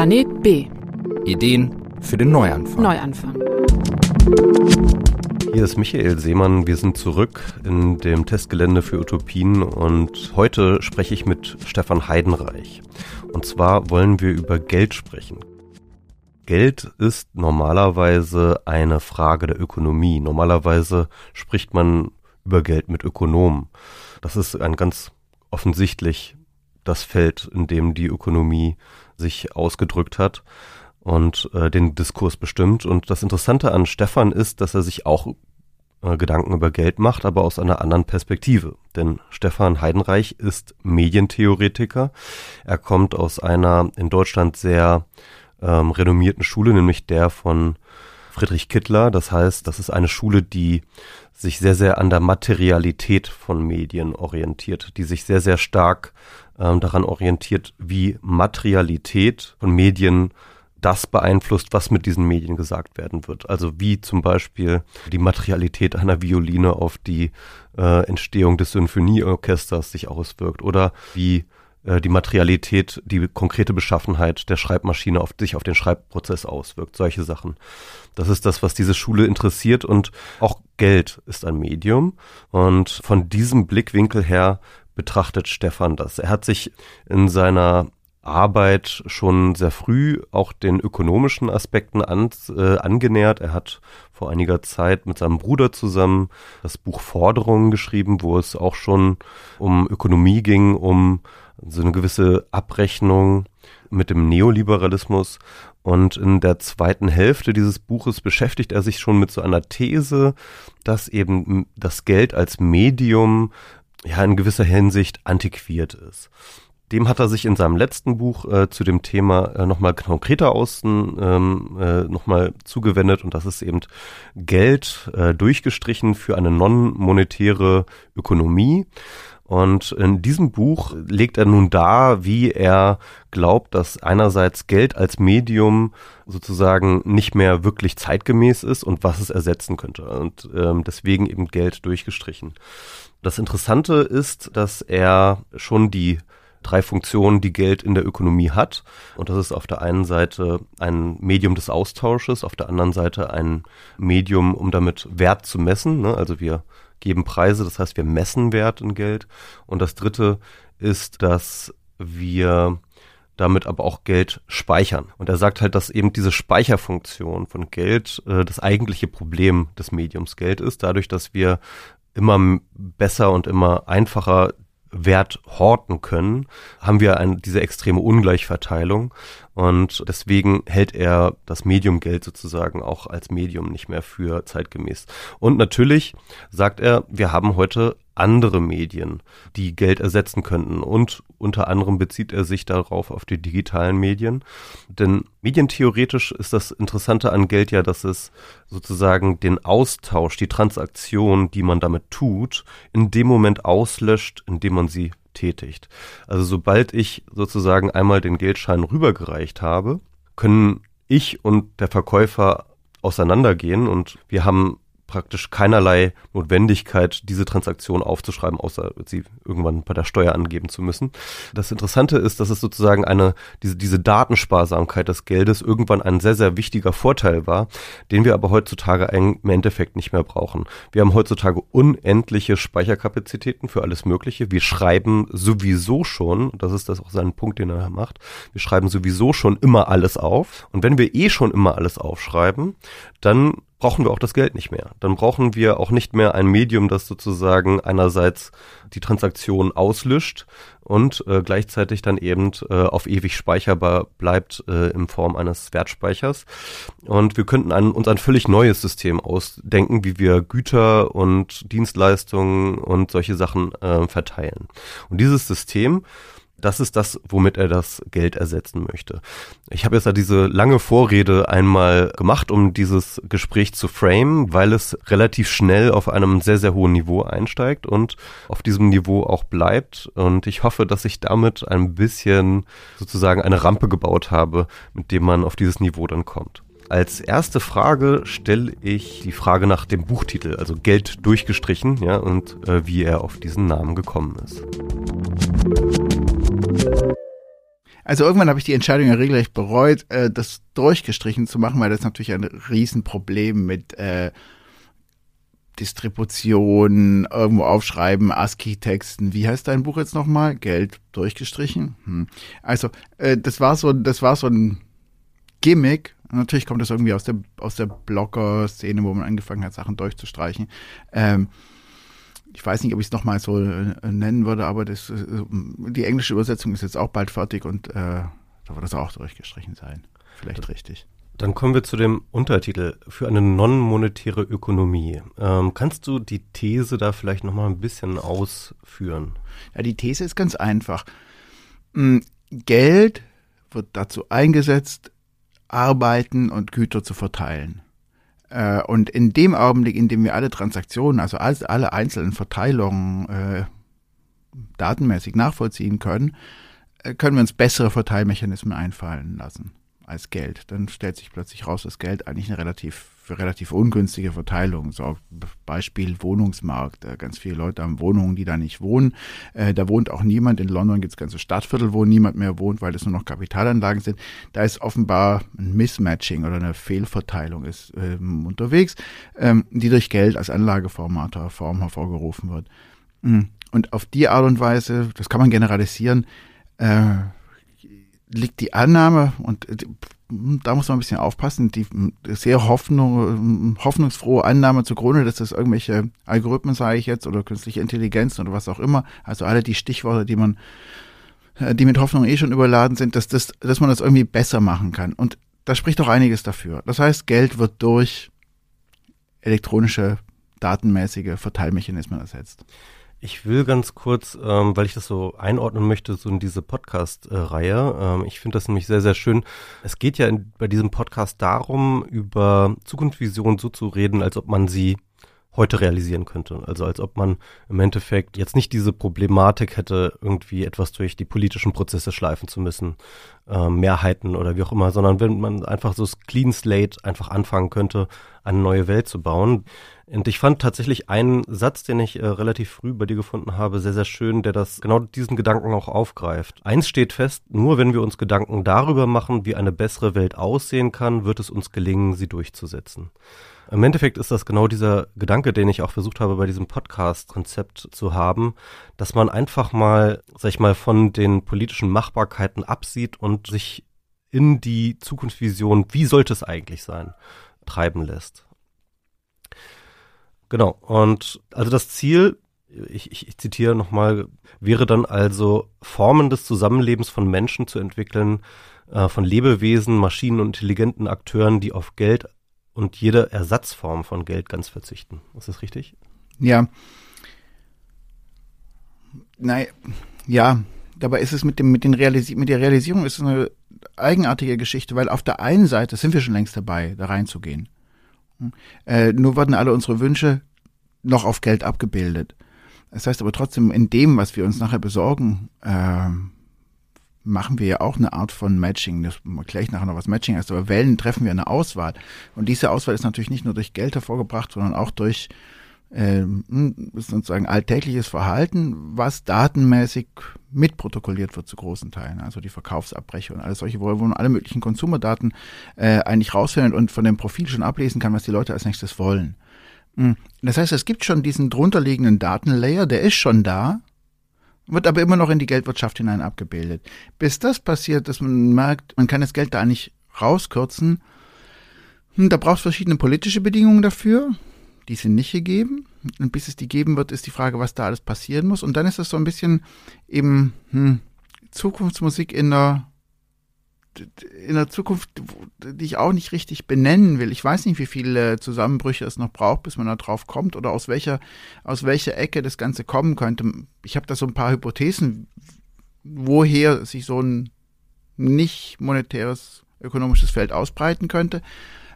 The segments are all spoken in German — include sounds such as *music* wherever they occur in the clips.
Planet B. Ideen für den Neuanfang. Neuanfang. Hier ist Michael Seemann. Wir sind zurück in dem Testgelände für Utopien und heute spreche ich mit Stefan Heidenreich. Und zwar wollen wir über Geld sprechen. Geld ist normalerweise eine Frage der Ökonomie. Normalerweise spricht man über Geld mit Ökonomen. Das ist ein ganz offensichtlich das Feld, in dem die Ökonomie sich ausgedrückt hat und äh, den Diskurs bestimmt. Und das Interessante an Stefan ist, dass er sich auch äh, Gedanken über Geld macht, aber aus einer anderen Perspektive. Denn Stefan Heidenreich ist Medientheoretiker. Er kommt aus einer in Deutschland sehr ähm, renommierten Schule, nämlich der von Friedrich Kittler. Das heißt, das ist eine Schule, die sich sehr, sehr an der Materialität von Medien orientiert, die sich sehr, sehr stark ähm, daran orientiert, wie Materialität von Medien das beeinflusst, was mit diesen Medien gesagt werden wird. Also wie zum Beispiel die Materialität einer Violine auf die äh, Entstehung des Symphonieorchesters sich auswirkt oder wie die Materialität, die konkrete Beschaffenheit der Schreibmaschine auf sich auf den Schreibprozess auswirkt. Solche Sachen. Das ist das, was diese Schule interessiert und auch Geld ist ein Medium. Und von diesem Blickwinkel her betrachtet Stefan das. Er hat sich in seiner Arbeit schon sehr früh auch den ökonomischen Aspekten an, äh, angenähert. Er hat vor einiger Zeit mit seinem Bruder zusammen das Buch Forderungen geschrieben, wo es auch schon um Ökonomie ging, um so eine gewisse Abrechnung mit dem Neoliberalismus. Und in der zweiten Hälfte dieses Buches beschäftigt er sich schon mit so einer These, dass eben das Geld als Medium ja in gewisser Hinsicht antiquiert ist. Dem hat er sich in seinem letzten Buch äh, zu dem Thema äh, nochmal konkreter außen ähm, äh, nochmal zugewendet und das ist eben Geld äh, durchgestrichen für eine non-monetäre Ökonomie. Und in diesem Buch legt er nun dar, wie er glaubt, dass einerseits Geld als Medium sozusagen nicht mehr wirklich zeitgemäß ist und was es ersetzen könnte. Und ähm, deswegen eben Geld durchgestrichen. Das Interessante ist, dass er schon die drei Funktionen, die Geld in der Ökonomie hat. Und das ist auf der einen Seite ein Medium des Austausches, auf der anderen Seite ein Medium, um damit Wert zu messen. Ne? Also wir geben Preise, das heißt, wir messen Wert in Geld. Und das dritte ist, dass wir damit aber auch Geld speichern. Und er sagt halt, dass eben diese Speicherfunktion von Geld äh, das eigentliche Problem des Mediums Geld ist, dadurch, dass wir immer besser und immer einfacher Wert horten können, haben wir ein, diese extreme Ungleichverteilung und deswegen hält er das Medium Geld sozusagen auch als Medium nicht mehr für zeitgemäß. Und natürlich sagt er, wir haben heute andere Medien, die Geld ersetzen könnten. Und unter anderem bezieht er sich darauf auf die digitalen Medien. Denn medientheoretisch ist das Interessante an Geld ja, dass es sozusagen den Austausch, die Transaktion, die man damit tut, in dem Moment auslöscht, in dem man sie tätigt. Also sobald ich sozusagen einmal den Geldschein rübergereicht habe, können ich und der Verkäufer auseinandergehen und wir haben praktisch keinerlei Notwendigkeit, diese Transaktion aufzuschreiben, außer sie irgendwann bei der Steuer angeben zu müssen. Das Interessante ist, dass es sozusagen eine, diese, diese Datensparsamkeit des Geldes irgendwann ein sehr, sehr wichtiger Vorteil war, den wir aber heutzutage im Endeffekt nicht mehr brauchen. Wir haben heutzutage unendliche Speicherkapazitäten für alles Mögliche. Wir schreiben sowieso schon, das ist das auch sein Punkt, den er macht, wir schreiben sowieso schon immer alles auf. Und wenn wir eh schon immer alles aufschreiben, dann brauchen wir auch das Geld nicht mehr. Dann brauchen wir auch nicht mehr ein Medium, das sozusagen einerseits die Transaktion auslöscht und äh, gleichzeitig dann eben äh, auf ewig speicherbar bleibt äh, in Form eines Wertspeichers. Und wir könnten ein, uns ein völlig neues System ausdenken, wie wir Güter und Dienstleistungen und solche Sachen äh, verteilen. Und dieses System das ist das, womit er das Geld ersetzen möchte. Ich habe jetzt ja diese lange Vorrede einmal gemacht, um dieses Gespräch zu frame, weil es relativ schnell auf einem sehr, sehr hohen Niveau einsteigt und auf diesem Niveau auch bleibt. Und ich hoffe, dass ich damit ein bisschen sozusagen eine Rampe gebaut habe, mit dem man auf dieses Niveau dann kommt. Als erste Frage stelle ich die Frage nach dem Buchtitel, also Geld durchgestrichen, ja, und äh, wie er auf diesen Namen gekommen ist. Also irgendwann habe ich die Entscheidung ja regelrecht bereut, äh, das durchgestrichen zu machen, weil das natürlich ein Riesenproblem mit äh, Distribution, irgendwo aufschreiben, ASCII-Texten. Wie heißt dein Buch jetzt nochmal? Geld durchgestrichen? Hm. Also, äh, das war so, das war so ein Gimmick. Natürlich kommt das irgendwie aus der, aus der Blogger-Szene, wo man angefangen hat, Sachen durchzustreichen. Ähm, ich weiß nicht, ob ich es nochmal so äh, nennen würde, aber das, äh, die englische Übersetzung ist jetzt auch bald fertig und äh, da wird das auch durchgestrichen sein. Vielleicht richtig. Dann kommen wir zu dem Untertitel für eine non-monetäre Ökonomie. Ähm, kannst du die These da vielleicht nochmal ein bisschen ausführen? Ja, die These ist ganz einfach. Hm, Geld wird dazu eingesetzt, Arbeiten und Güter zu verteilen. Äh, und in dem Augenblick, in dem wir alle Transaktionen, also alle einzelnen Verteilungen äh, datenmäßig nachvollziehen können, äh, können wir uns bessere Verteilmechanismen einfallen lassen als Geld. Dann stellt sich plötzlich raus, dass Geld eigentlich eine relativ für relativ ungünstige Verteilung sorgt. Beispiel Wohnungsmarkt. Ganz viele Leute haben Wohnungen, die da nicht wohnen. Äh, da wohnt auch niemand. In London gibt es ganze Stadtviertel, wo niemand mehr wohnt, weil es nur noch Kapitalanlagen sind. Da ist offenbar ein Mismatching oder eine Fehlverteilung ist ähm, unterwegs, ähm, die durch Geld als Anlageformator Form hervorgerufen wird. Mm. Und auf die Art und Weise, das kann man generalisieren, äh, liegt die Annahme, und äh, da muss man ein bisschen aufpassen, die sehr Hoffnung, hoffnungsfrohe Annahme zugrunde, dass das irgendwelche Algorithmen, sage ich jetzt, oder künstliche Intelligenz oder was auch immer, also alle die Stichworte, die man, äh, die mit Hoffnung eh schon überladen sind, dass, das, dass man das irgendwie besser machen kann. Und da spricht doch einiges dafür. Das heißt, Geld wird durch elektronische, datenmäßige Verteilmechanismen ersetzt. Ich will ganz kurz, ähm, weil ich das so einordnen möchte, so in diese Podcast-Reihe. Ähm, ich finde das nämlich sehr, sehr schön. Es geht ja in, bei diesem Podcast darum, über Zukunftsvisionen so zu reden, als ob man sie heute realisieren könnte. Also als ob man im Endeffekt jetzt nicht diese Problematik hätte, irgendwie etwas durch die politischen Prozesse schleifen zu müssen, äh, Mehrheiten oder wie auch immer, sondern wenn man einfach so das Clean Slate einfach anfangen könnte, eine neue Welt zu bauen. Und ich fand tatsächlich einen Satz, den ich äh, relativ früh bei dir gefunden habe, sehr, sehr schön, der das genau diesen Gedanken auch aufgreift. Eins steht fest, nur wenn wir uns Gedanken darüber machen, wie eine bessere Welt aussehen kann, wird es uns gelingen, sie durchzusetzen. Im Endeffekt ist das genau dieser Gedanke, den ich auch versucht habe, bei diesem Podcast-Konzept zu haben, dass man einfach mal, sag ich mal, von den politischen Machbarkeiten absieht und sich in die Zukunftsvision, wie sollte es eigentlich sein, treiben lässt. Genau. Und also das Ziel, ich, ich, ich zitiere nochmal, wäre dann also Formen des Zusammenlebens von Menschen zu entwickeln, äh, von Lebewesen, Maschinen und intelligenten Akteuren, die auf Geld und jede Ersatzform von Geld ganz verzichten. Ist das richtig? Ja. Nein, ja, dabei ist es mit dem mit den Realisi mit der Realisierung ist es eine eigenartige Geschichte, weil auf der einen Seite sind wir schon längst dabei, da reinzugehen. Äh, nur werden alle unsere Wünsche noch auf Geld abgebildet. Das heißt aber trotzdem, in dem, was wir uns nachher besorgen, äh, machen wir ja auch eine Art von Matching. Das gleich nachher noch was Matching heißt, aber Wellen treffen wir eine Auswahl. Und diese Auswahl ist natürlich nicht nur durch Geld hervorgebracht, sondern auch durch äh, sozusagen alltägliches Verhalten, was datenmäßig mitprotokolliert wird zu großen Teilen. Also die Verkaufsabbreche und alles solche, wo man alle möglichen Konsumerdaten äh, eigentlich rausfindet und von dem Profil schon ablesen kann, was die Leute als nächstes wollen. Hm. Das heißt, es gibt schon diesen drunterliegenden Datenlayer, der ist schon da, wird aber immer noch in die Geldwirtschaft hinein abgebildet. Bis das passiert, dass man merkt, man kann das Geld da nicht rauskürzen, hm, da braucht es verschiedene politische Bedingungen dafür die sind nicht gegeben. Und bis es die geben wird, ist die Frage, was da alles passieren muss. Und dann ist es so ein bisschen eben hm, Zukunftsmusik in der in der Zukunft, die ich auch nicht richtig benennen will. Ich weiß nicht, wie viele Zusammenbrüche es noch braucht, bis man da drauf kommt oder aus welcher, aus welcher Ecke das Ganze kommen könnte. Ich habe da so ein paar Hypothesen, woher sich so ein nicht monetäres ökonomisches Feld ausbreiten könnte.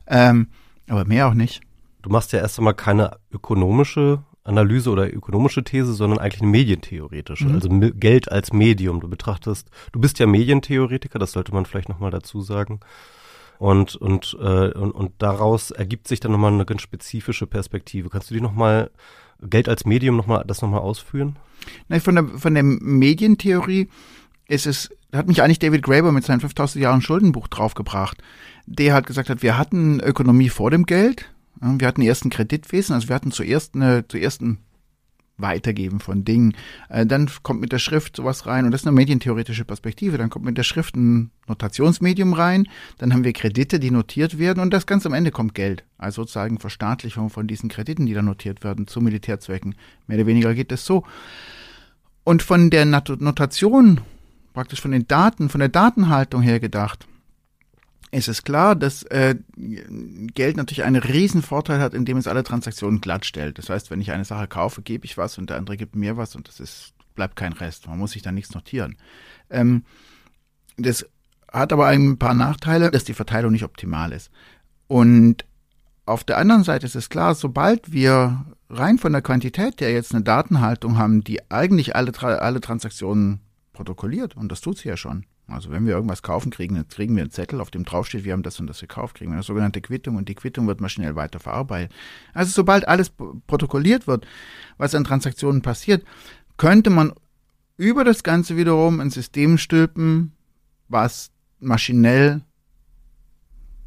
Ähm, aber mehr auch nicht du machst ja erst einmal keine ökonomische Analyse oder ökonomische These, sondern eigentlich eine medientheoretische. Mhm. Also Geld als Medium. Du betrachtest, du bist ja Medientheoretiker, das sollte man vielleicht nochmal dazu sagen. Und, und, äh, und, und daraus ergibt sich dann nochmal eine ganz spezifische Perspektive. Kannst du die nochmal, Geld als Medium nochmal, das nochmal ausführen? Nein, von der, von der Medientheorie ist es, hat mich eigentlich David Graeber mit seinem 5000 Jahren Schuldenbuch draufgebracht. Der hat gesagt hat, wir hatten Ökonomie vor dem Geld, wir hatten erst ein Kreditwesen, also wir hatten zuerst eine, zuerst ein Weitergeben von Dingen. Äh, dann kommt mit der Schrift sowas rein und das ist eine medientheoretische Perspektive. Dann kommt mit der Schrift ein Notationsmedium rein. Dann haben wir Kredite, die notiert werden und das ganz am Ende kommt Geld. Also sozusagen Verstaatlichung von diesen Krediten, die da notiert werden zu Militärzwecken. Mehr oder weniger geht das so. Und von der Notation, praktisch von den Daten, von der Datenhaltung her gedacht, ist es klar, dass äh, Geld natürlich einen riesen Vorteil hat, indem es alle Transaktionen glatt stellt. Das heißt, wenn ich eine Sache kaufe, gebe ich was und der andere gibt mir was und das ist, bleibt kein Rest. Man muss sich da nichts notieren. Ähm, das hat aber ein paar Nachteile, dass die Verteilung nicht optimal ist. Und auf der anderen Seite ist es klar, sobald wir rein von der Quantität her jetzt eine Datenhaltung haben, die eigentlich alle, alle Transaktionen protokolliert, und das tut sie ja schon, also wenn wir irgendwas kaufen, kriegen, kriegen wir einen Zettel, auf dem draufsteht, wir haben das und das gekauft, kriegen wir eine sogenannte Quittung und die Quittung wird maschinell weiter verarbeitet. Also sobald alles protokolliert wird, was an Transaktionen passiert, könnte man über das Ganze wiederum ein System stülpen, was maschinell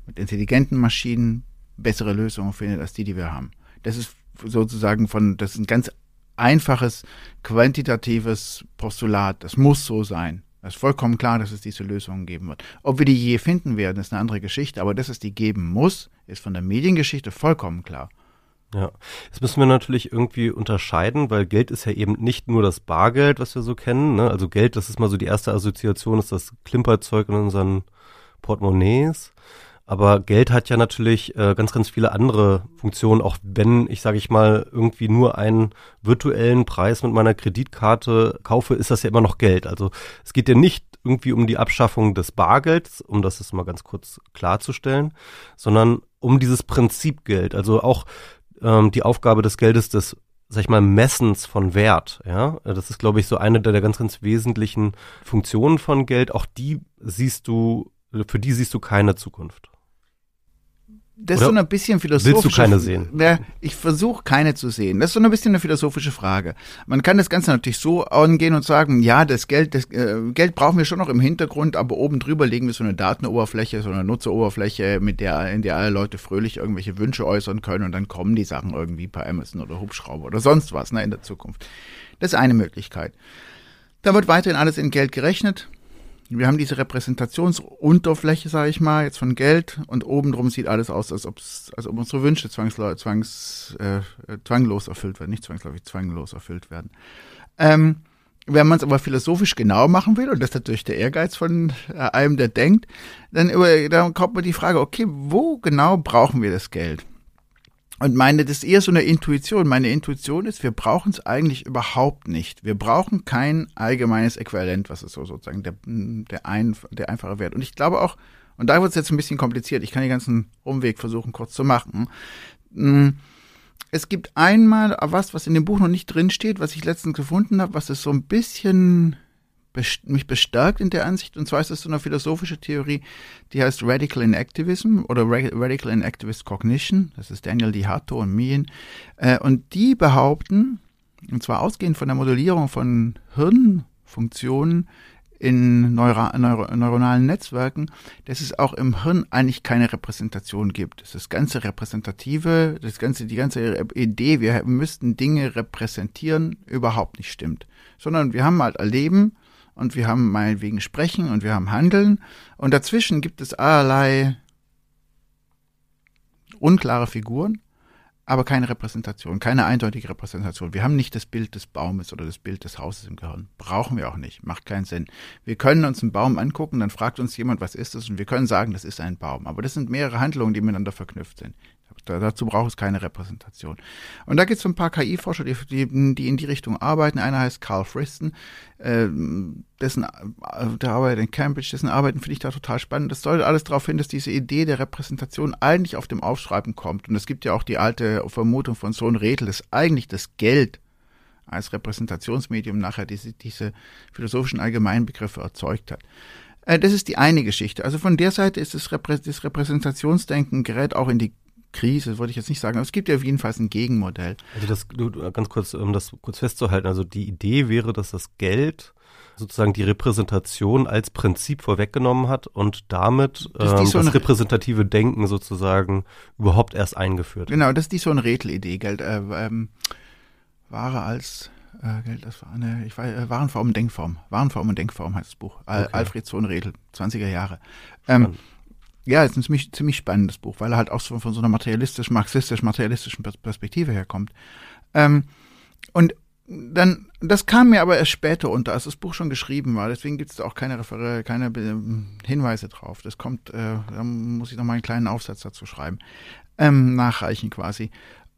mit intelligenten Maschinen bessere Lösungen findet als die, die wir haben. Das ist sozusagen von, das ist ein ganz einfaches quantitatives Postulat. Das muss so sein. Es ist vollkommen klar, dass es diese Lösungen geben wird. Ob wir die je finden werden, ist eine andere Geschichte, aber dass es die geben muss, ist von der Mediengeschichte vollkommen klar. Ja, jetzt müssen wir natürlich irgendwie unterscheiden, weil Geld ist ja eben nicht nur das Bargeld, was wir so kennen. Ne? Also Geld, das ist mal so die erste Assoziation, ist das Klimperzeug in unseren Portemonnaies. Aber Geld hat ja natürlich äh, ganz, ganz viele andere Funktionen, auch wenn ich, sage ich mal, irgendwie nur einen virtuellen Preis mit meiner Kreditkarte kaufe, ist das ja immer noch Geld. Also es geht ja nicht irgendwie um die Abschaffung des Bargelds, um das jetzt mal ganz kurz klarzustellen, sondern um dieses Prinzip Geld. Also auch ähm, die Aufgabe des Geldes des sag ich mal, Messens von Wert, ja. Das ist, glaube ich, so eine der ganz, ganz wesentlichen Funktionen von Geld. Auch die siehst du, für die siehst du keine Zukunft das Oder ist so ein bisschen philosophisch. Willst du keine sehen? Ja, ich versuche keine zu sehen. Das ist so ein bisschen eine philosophische Frage. Man kann das Ganze natürlich so angehen und sagen, ja, das Geld, das äh, Geld brauchen wir schon noch im Hintergrund, aber oben drüber legen wir so eine Datenoberfläche, so eine Nutzeroberfläche, mit der, in der alle Leute fröhlich irgendwelche Wünsche äußern können und dann kommen die Sachen irgendwie per Amazon oder Hubschrauber oder sonst was, ne, in der Zukunft. Das ist eine Möglichkeit. Da wird weiterhin alles in Geld gerechnet. Wir haben diese Repräsentationsunterfläche, sage ich mal, jetzt von Geld und oben drum sieht alles aus, als, ob's, als ob unsere Wünsche zwangslos, zwangs, äh, zwanglos erfüllt werden, nicht zwangsläufig zwanglos erfüllt werden. Ähm, wenn man es aber philosophisch genau machen will, und das ist natürlich der Ehrgeiz von äh, einem, der denkt, dann, über, dann kommt man die Frage, okay, wo genau brauchen wir das Geld? Und meine, das ist eher so eine Intuition. Meine Intuition ist, wir brauchen es eigentlich überhaupt nicht. Wir brauchen kein allgemeines Äquivalent, was ist so sozusagen der, der, ein, der einfache Wert. Und ich glaube auch, und da wird es jetzt ein bisschen kompliziert, ich kann den ganzen Umweg versuchen kurz zu machen. Hm, es gibt einmal was, was in dem Buch noch nicht drin steht, was ich letztens gefunden habe, was es so ein bisschen mich bestärkt in der Ansicht. Und zwar ist das so eine philosophische Theorie, die heißt Radical Inactivism oder Radical Inactivist Cognition. Das ist Daniel Dihato und Mien. Äh, und die behaupten, und zwar ausgehend von der Modellierung von Hirnfunktionen in Neuro Neuro neuronalen Netzwerken, dass es auch im Hirn eigentlich keine Repräsentation gibt. Das ganze Repräsentative, das ganze, die ganze Idee, wir müssten Dinge repräsentieren, überhaupt nicht stimmt. Sondern wir haben halt Erleben, und wir haben meinetwegen Sprechen und wir haben Handeln und dazwischen gibt es allerlei unklare Figuren, aber keine Repräsentation, keine eindeutige Repräsentation. Wir haben nicht das Bild des Baumes oder das Bild des Hauses im Gehirn. Brauchen wir auch nicht. Macht keinen Sinn. Wir können uns einen Baum angucken, dann fragt uns jemand, was ist das? Und wir können sagen, das ist ein Baum. Aber das sind mehrere Handlungen, die miteinander verknüpft sind. Da, dazu braucht es keine Repräsentation. Und da gibt es so ein paar KI-Forscher, die, die, in die Richtung arbeiten. Einer heißt Carl Friston, äh, dessen, der arbeitet in Cambridge, dessen Arbeiten finde ich da total spannend. Das deutet alles darauf hin, dass diese Idee der Repräsentation eigentlich auf dem Aufschreiben kommt. Und es gibt ja auch die alte Vermutung von Sohn Redl, dass eigentlich das Geld als Repräsentationsmedium nachher diese, diese philosophischen Allgemeinbegriffe erzeugt hat. Äh, das ist die eine Geschichte. Also von der Seite ist das, Reprä das Repräsentationsdenken gerät auch in die Krise, wollte ich jetzt nicht sagen, aber es gibt ja jedenfalls ein Gegenmodell. Also das, ganz kurz, um das kurz festzuhalten, also die Idee wäre, dass das Geld sozusagen die Repräsentation als Prinzip vorweggenommen hat und damit ähm, so das repräsentative Denken sozusagen überhaupt erst eingeführt. Genau, das ist die so eine Rätselidee, Geld, äh, ähm, Ware als äh, Geld, das war eine, ich weiß, äh, Warenform und Denkform. Warenform und Denkform heißt das Buch. Al Okay. Alfred Sohn Redl, 20er Jahre. Ähm, Spannend. Ja, ist ein ziemlich, ziemlich spannendes Buch, weil er halt auch so von so einer materialistisch, marxistisch-materialistischen Pers- Perspektive herkommt. Ähm, und dann, das kam mir aber erst später unter, als das Buch schon geschrieben war. Deswegen gibt es da auch keine, Refer keine ähm, Hinweise drauf. Das kommt, äh, da muss ich noch mal einen kleinen Aufsatz dazu schreiben, ähm, nachreichen quasi.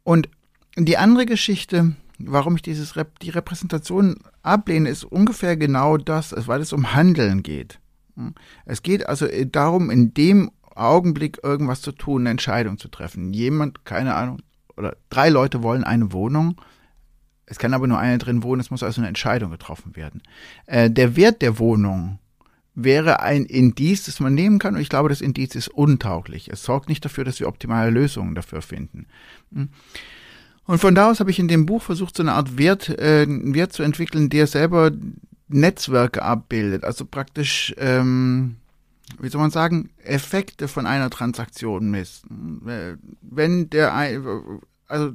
Und die andere Geschichte, warum ich dieses Rep die Repräsentation ablehne, ist ungefähr genau das, weil es um Handeln geht. Hm? Es geht also äh, darum, in dem Augenblick irgendwas zu tun, eine Entscheidung zu treffen. Jemand, keine Ahnung, oder drei Leute wollen eine Wohnung. Es kann aber nur einer drin wohnen, es muss also eine Entscheidung getroffen werden. Äh, der Wert der Wohnung wäre ein Indiz, das man nehmen kann, und ich glaube, das Indiz ist untauglich. Es sorgt nicht dafür, dass wir optimale Lösungen dafür finden. Hm? Und von da aus habe ich in dem Buch versucht, so eine Art Wert, äh, Wert zu entwickeln, der selber Netzwerke abbildet. Also praktisch, ähm, wie soll man sagen, Effekte von einer Transaktion misst. Äh, Wenn der, also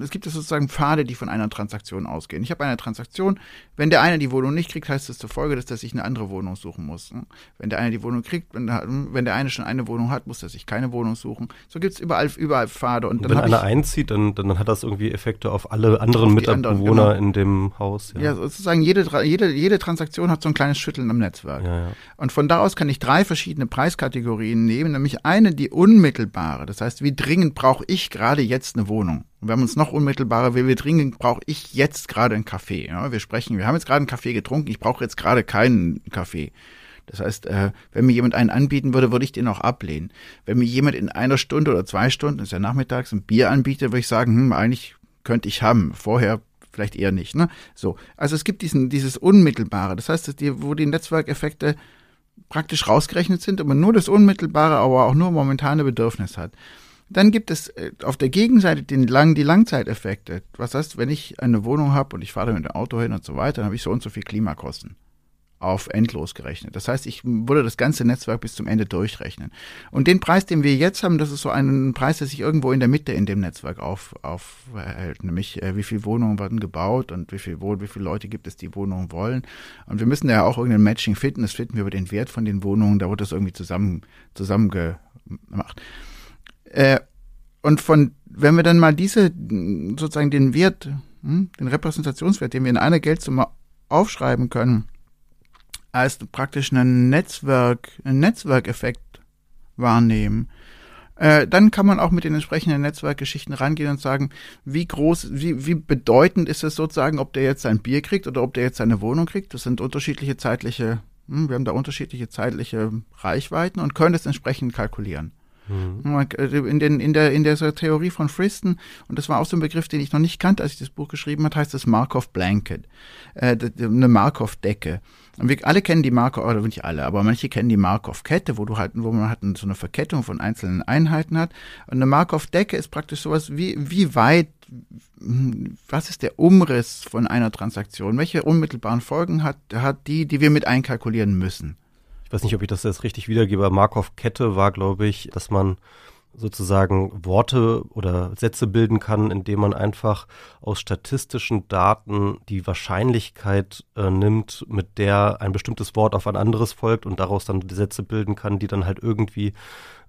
es gibt ja sozusagen Pfade, die von einer Transaktion ausgehen. Ich habe eine Transaktion, wenn der eine die Wohnung nicht kriegt, heißt das zur Folge, dass er sich eine andere Wohnung suchen muss. Wenn der eine die Wohnung kriegt, wenn der, wenn der eine schon eine Wohnung hat, muss er sich keine Wohnung suchen. So gibt es überall, überall Pfade. Und dann Wenn einer einzieht, dann, dann hat das irgendwie Effekte auf alle anderen Auf Mitbewohner genau. in dem Haus. ja, sozusagen jede, jede, jede Transaktion hat so ein kleines Schütteln am Netzwerk. ja, ja. Und von da aus kann ich drei verschiedene Preiskategorien nehmen, nämlich eine, die unmittelbare. Das heißt, wie dringend brauche ich gerade jetzt eine Wohnung? Und wir haben uns noch unmittelbarer, wie, wie dringend brauche ich jetzt gerade einen Kaffee? Ja, wir sprechen, wir haben jetzt gerade einen Kaffee getrunken, ich brauche jetzt gerade keinen Kaffee. Das heißt, äh, wenn mir jemand einen anbieten würde, würde ich den auch ablehnen. Wenn mir jemand in einer Stunde oder zwei Stunden, das ist ja nachmittags, ein Bier anbietet, würde ich sagen, hm, eigentlich könnte ich haben. Vorher vielleicht eher nicht. Ne? So, also es gibt diesen, dieses Unmittelbare. Das heißt, die, wo die Netzwerkeffekte praktisch rausgerechnet sind, aber nur das Unmittelbare, aber auch nur momentane Bedürfnis hat. Dann gibt es äh, auf der Gegenseite den lang, die Langzeiteffekte. Was heißt, wenn ich eine Wohnung habe und ich fahre mit dem Auto hin und so weiter, dann habe ich so und so viel Klimakosten auf endlos gerechnet. Das heißt, ich würde das ganze Netzwerk bis zum Ende durchrechnen. Und den Preis, den wir jetzt haben, das ist so ein Preis, der sich irgendwo in der Mitte in dem Netzwerk auf, aufhält. Nämlich, äh, wie viele Wohnungen werden gebaut und wie viel, wie viele Leute gibt es, die Wohnungen wollen. Und wir müssen ja auch irgendein Matching finden. Das finden wir über den Wert von den Wohnungen. Da wird das irgendwie zusammen, zusammen gemacht. Äh, und von, wenn wir dann mal diese, sozusagen den Wert, hm, den Repräsentationswert, den wir in einer Geldsumme aufschreiben können, als praktisch einen Netzwerk, einen Netzwerkeffekt wahrnehmen, äh, dann kann man auch mit den entsprechenden Netzwerkgeschichten rangehen und sagen, wie groß, wie, wie bedeutend ist es sozusagen, ob der jetzt sein Bier kriegt oder ob der jetzt seine Wohnung kriegt. Das sind unterschiedliche zeitliche, hm, wir haben da unterschiedliche zeitliche Reichweiten und können das entsprechend kalkulieren. Man- äh, In, den, in, der, in der Theorie von Friston, und das war auch so ein Begriff, den ich noch nicht kannte, als ich das Buch geschrieben habe, heißt das Markov Blanket, äh, eine Markov-Decke. Und wir alle kennen die Markov, oder nicht alle, aber manche kennen die Markov-Kette, wo du halt, wo man halt so eine Verkettung von einzelnen Einheiten hat. Und eine Markov-Decke ist praktisch sowas wie, wie weit, hm, was ist der Umriss von einer Transaktion? Welche unmittelbaren Folgen hat, hat die, die wir mit einkalkulieren müssen? Ich weiß nicht, ob ich das jetzt richtig wiedergebe. aber Markov-Kette war, glaube ich, dass man sozusagen Worte oder Sätze bilden kann, indem man einfach aus statistischen Daten die Wahrscheinlichkeit äh, nimmt, mit der ein bestimmtes Wort auf ein anderes folgt und daraus dann die Sätze bilden kann, die dann halt irgendwie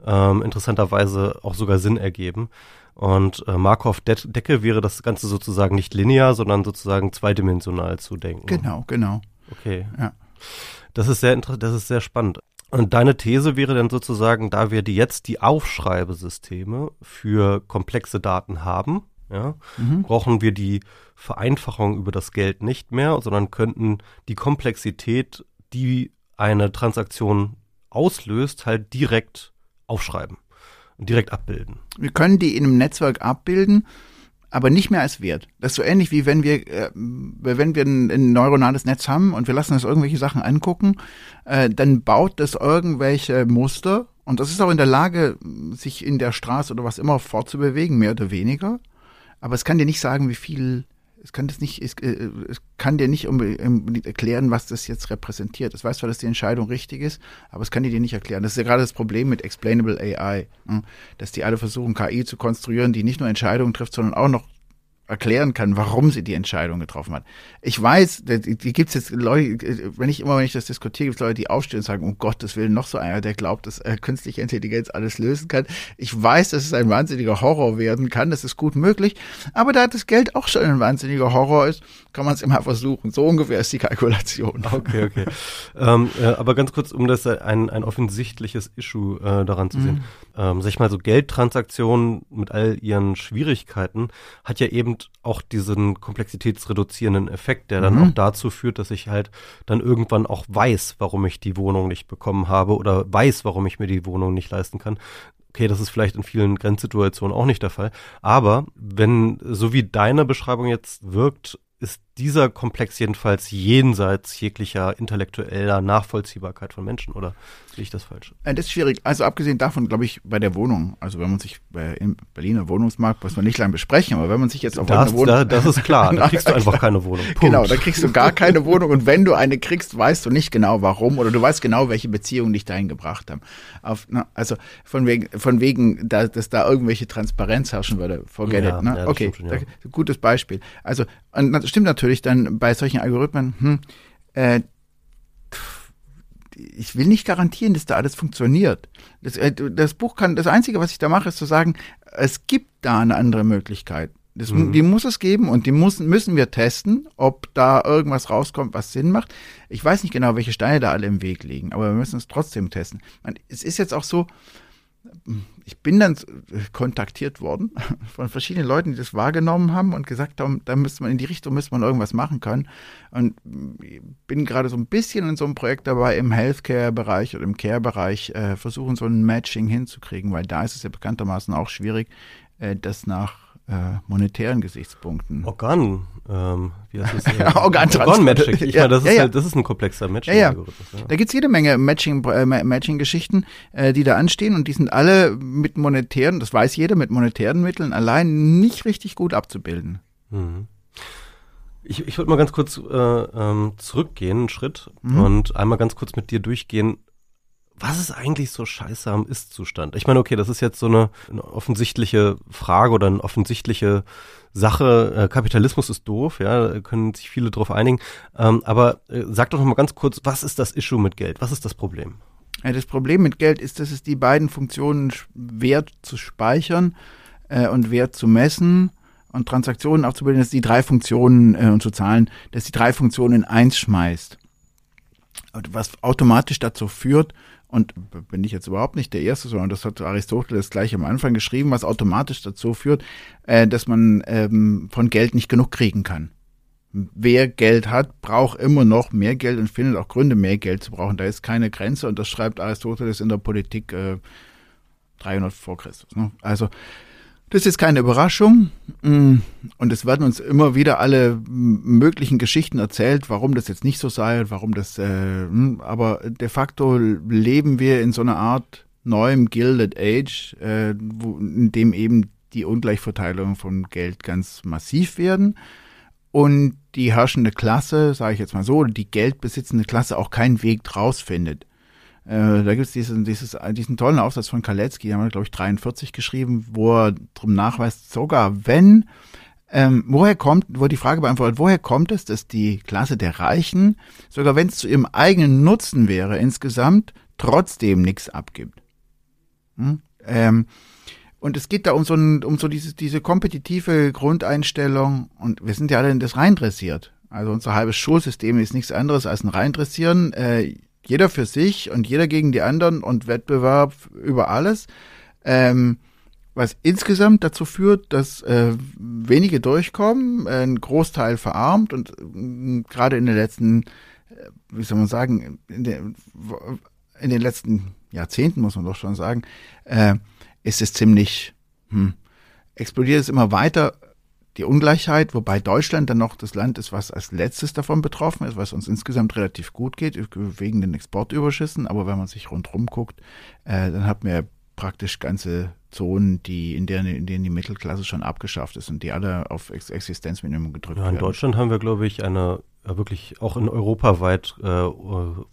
ähm, interessanterweise auch sogar Sinn ergeben. Und äh, Markov-Decke wäre das Ganze sozusagen nicht linear, sondern sozusagen zweidimensional zu denken. Genau, genau. Okay. Ja. Das ist sehr das ist sehr spannend. Und deine These wäre dann sozusagen, da wir die jetzt die Aufschreibesysteme für komplexe Daten haben, ja, Mhm. brauchen wir die Vereinfachung über das Geld nicht mehr, sondern könnten die Komplexität, die eine Transaktion auslöst, halt direkt aufschreiben und direkt abbilden. Wir können die in einem Netzwerk abbilden, aber nicht mehr als Wert. Das ist so ähnlich wie wenn wir, äh, wenn wir ein, ein neuronales Netz haben und wir lassen uns irgendwelche Sachen angucken, äh, dann baut das irgendwelche Muster und das ist auch in der Lage, sich in der Straße oder was immer fortzubewegen, mehr oder weniger. Aber es kann dir nicht sagen, wie viel Es kann das nicht, es, äh, es kann dir nicht unbedingt erklären, was das jetzt repräsentiert. Es weiß zwar, dass die Entscheidung richtig ist, aber es kann dir nicht erklären. Das ist ja gerade das Problem mit Explainable AI, ne? dass die alle versuchen, KI zu konstruieren, die nicht nur Entscheidungen trifft, sondern auch noch erklären kann, warum sie die Entscheidung getroffen hat. Ich weiß, die, die gibt es jetzt Leute, wenn ich immer, wenn ich das diskutiere, gibt es Leute, die aufstehen und sagen, um Gottes Willen, noch so einer, der glaubt, dass äh, künstliche Intelligenz alles lösen kann. Ich weiß, dass es ein wahnsinniger Horror werden kann, das ist gut möglich, aber da das Geld auch schon ein wahnsinniger Horror ist, kann man es immer versuchen. So ungefähr ist die Kalkulation. Okay, okay. ähm, äh, aber ganz kurz, um das ein, ein offensichtliches Issue äh, daran zu sehen. Mhm. Ähm, sag ich mal, so Geldtransaktionen mit all ihren Schwierigkeiten hat ja eben auch diesen komplexitätsreduzierenden Effekt, der dann mhm. auch dazu führt, dass ich halt dann irgendwann auch weiß, warum ich die Wohnung nicht bekommen habe oder weiß, warum ich mir die Wohnung nicht leisten kann. Okay, das ist vielleicht in vielen Grenzsituationen auch nicht der Fall. Aber wenn, so wie deine Beschreibung jetzt wirkt, ist dieser Komplex jedenfalls jenseits jeglicher intellektueller Nachvollziehbarkeit von Menschen, oder sehe ich das falsch? Äh, das ist schwierig. Also abgesehen davon, glaube ich, bei der Wohnung, also wenn man sich äh, im Berliner Wohnungsmarkt, muss man nicht lange besprechen, aber wenn man sich jetzt auf das, eine Wohnung... Da, das ist klar, *laughs* da kriegst du einfach keine Wohnung. Punkt. Genau, da kriegst du gar keine Wohnung und wenn du eine kriegst, weißt du nicht genau warum oder du weißt genau, welche Beziehungen dich dahin gebracht haben. Auf, na, also von wegen, von wegen da, dass da irgendwelche Transparenz herrschen würde, forget ja, it. Ne? Ja, okay, schon, ja. gutes Beispiel. Also, und das stimmt natürlich dann bei solchen Algorithmen, hm, äh, ich will nicht garantieren, dass da alles funktioniert. Das, äh, das, Buch kann, das Einzige, was ich da mache, ist zu sagen, es gibt da eine andere Möglichkeit. Das, mhm. Die muss es geben und die muss, müssen wir testen, ob da irgendwas rauskommt, was Sinn macht. Ich weiß nicht genau, welche Steine da alle im Weg liegen, aber wir müssen es trotzdem testen. Man, es ist jetzt auch so, ich bin dann kontaktiert worden *laughs* von verschiedenen Leuten, die das wahrgenommen haben und gesagt haben, da müsste man in die Richtung müsste man irgendwas machen können. Und bin gerade so ein bisschen in so einem Projekt dabei im Healthcare-Bereich oder im Care-Bereich äh, versuchen, so ein Matching hinzukriegen, weil da ist es ja bekanntermaßen auch schwierig, äh, das nach äh, monetären Gesichtspunkten. Organ, ähm, wie heißt das? *laughs* Äh, Organ-Matching. Ich ja, meine, das, ja, ist ja. Halt, das ist ein komplexer Matching-Algorithmus. Ja, ja. Da gibt's jede Menge Matching, äh, Matching-Geschichten, äh, die da anstehen und die sind alle mit monetären, das weiß jeder, mit monetären Mitteln allein nicht richtig gut abzubilden. Mhm. Ich, ich würde mal ganz kurz äh, ähm, zurückgehen, einen Schritt, mhm. und einmal ganz kurz mit dir durchgehen, was ist eigentlich so scheiße am Ist-Zustand? Ich meine, okay, das ist jetzt so eine, eine, offensichtliche Frage oder eine offensichtliche Sache. Äh, Kapitalismus ist doof, ja, da können sich viele drauf einigen. Ähm, aber äh, sag doch noch mal ganz kurz, was ist das Issue mit Geld? Was ist das Problem? Ja, das Problem mit Geld ist, dass es die beiden Funktionen Wert zu speichern äh, und Wert zu messen und Transaktionen aufzubilden, dass die drei Funktionen äh, und zu zahlen, dass die drei Funktionen in eins schmeißt. Was automatisch dazu führt, und bin ich jetzt überhaupt nicht der Erste, sondern das hat Aristoteles gleich am Anfang geschrieben, was automatisch dazu führt, äh, dass man ähm, von Geld nicht genug kriegen kann. Wer Geld hat, braucht immer noch mehr Geld und findet auch Gründe, mehr Geld zu brauchen. Da ist keine Grenze und das schreibt Aristoteles in der Politik äh, 300 vor Christus. Ne? Also das ist keine Überraschung mm, und es werden uns immer wieder alle möglichen Geschichten erzählt, warum das jetzt nicht so sei, warum das, äh, hm, aber de facto leben wir in so einer Art neuem Gilded Age, äh, wo, in dem eben die Ungleichverteilung von Geld ganz massiv werden und die herrschende Klasse, sage ich jetzt mal so, die geldbesitzende Klasse auch keinen Weg draus findet. Äh, da gibt es diesen, dieses, diesen tollen Aufsatz von Kalecki, haben wir, glaube ich, 43 geschrieben, wo er drum nachweist, sogar wenn, ähm, woher kommt, wo die Frage beantwortet, woher kommt es, dass die Klasse der Reichen, sogar wenn es zu ihrem eigenen Nutzen wäre, insgesamt trotzdem nichts abgibt? Hm? Ähm, und es geht da um so, ein, um so diese, diese kompetitive Grundeinstellung und wir sind ja alle in das reindressiert. Also unser halbes Schulsystem ist nichts anderes als ein Reindressieren. Äh, jeder für sich und jeder gegen die anderen und Wettbewerb über alles. Ähm, was insgesamt dazu führt, dass äh, wenige durchkommen, ein Großteil verarmt und äh, gerade in den letzten, äh, wie soll man sagen, in, den, in den letzten Jahrzehnten muss man doch schon sagen, äh, ist es ziemlich, hm, explodiert es immer weiter die Ungleichheit, wobei Deutschland dann noch das Land ist, was als letztes davon betroffen ist, was uns insgesamt relativ gut geht, wegen den Exportüberschüssen. Aber wenn man sich rundherum guckt, äh, dann hat man praktisch ganze Zonen, die in denen, in denen die Mittelklasse schon abgeschafft ist und die alle auf Ex Existenzminimum gedrückt ja, werden. In Deutschland haben wir, glaube ich, eine ja, wirklich auch in europaweit äh,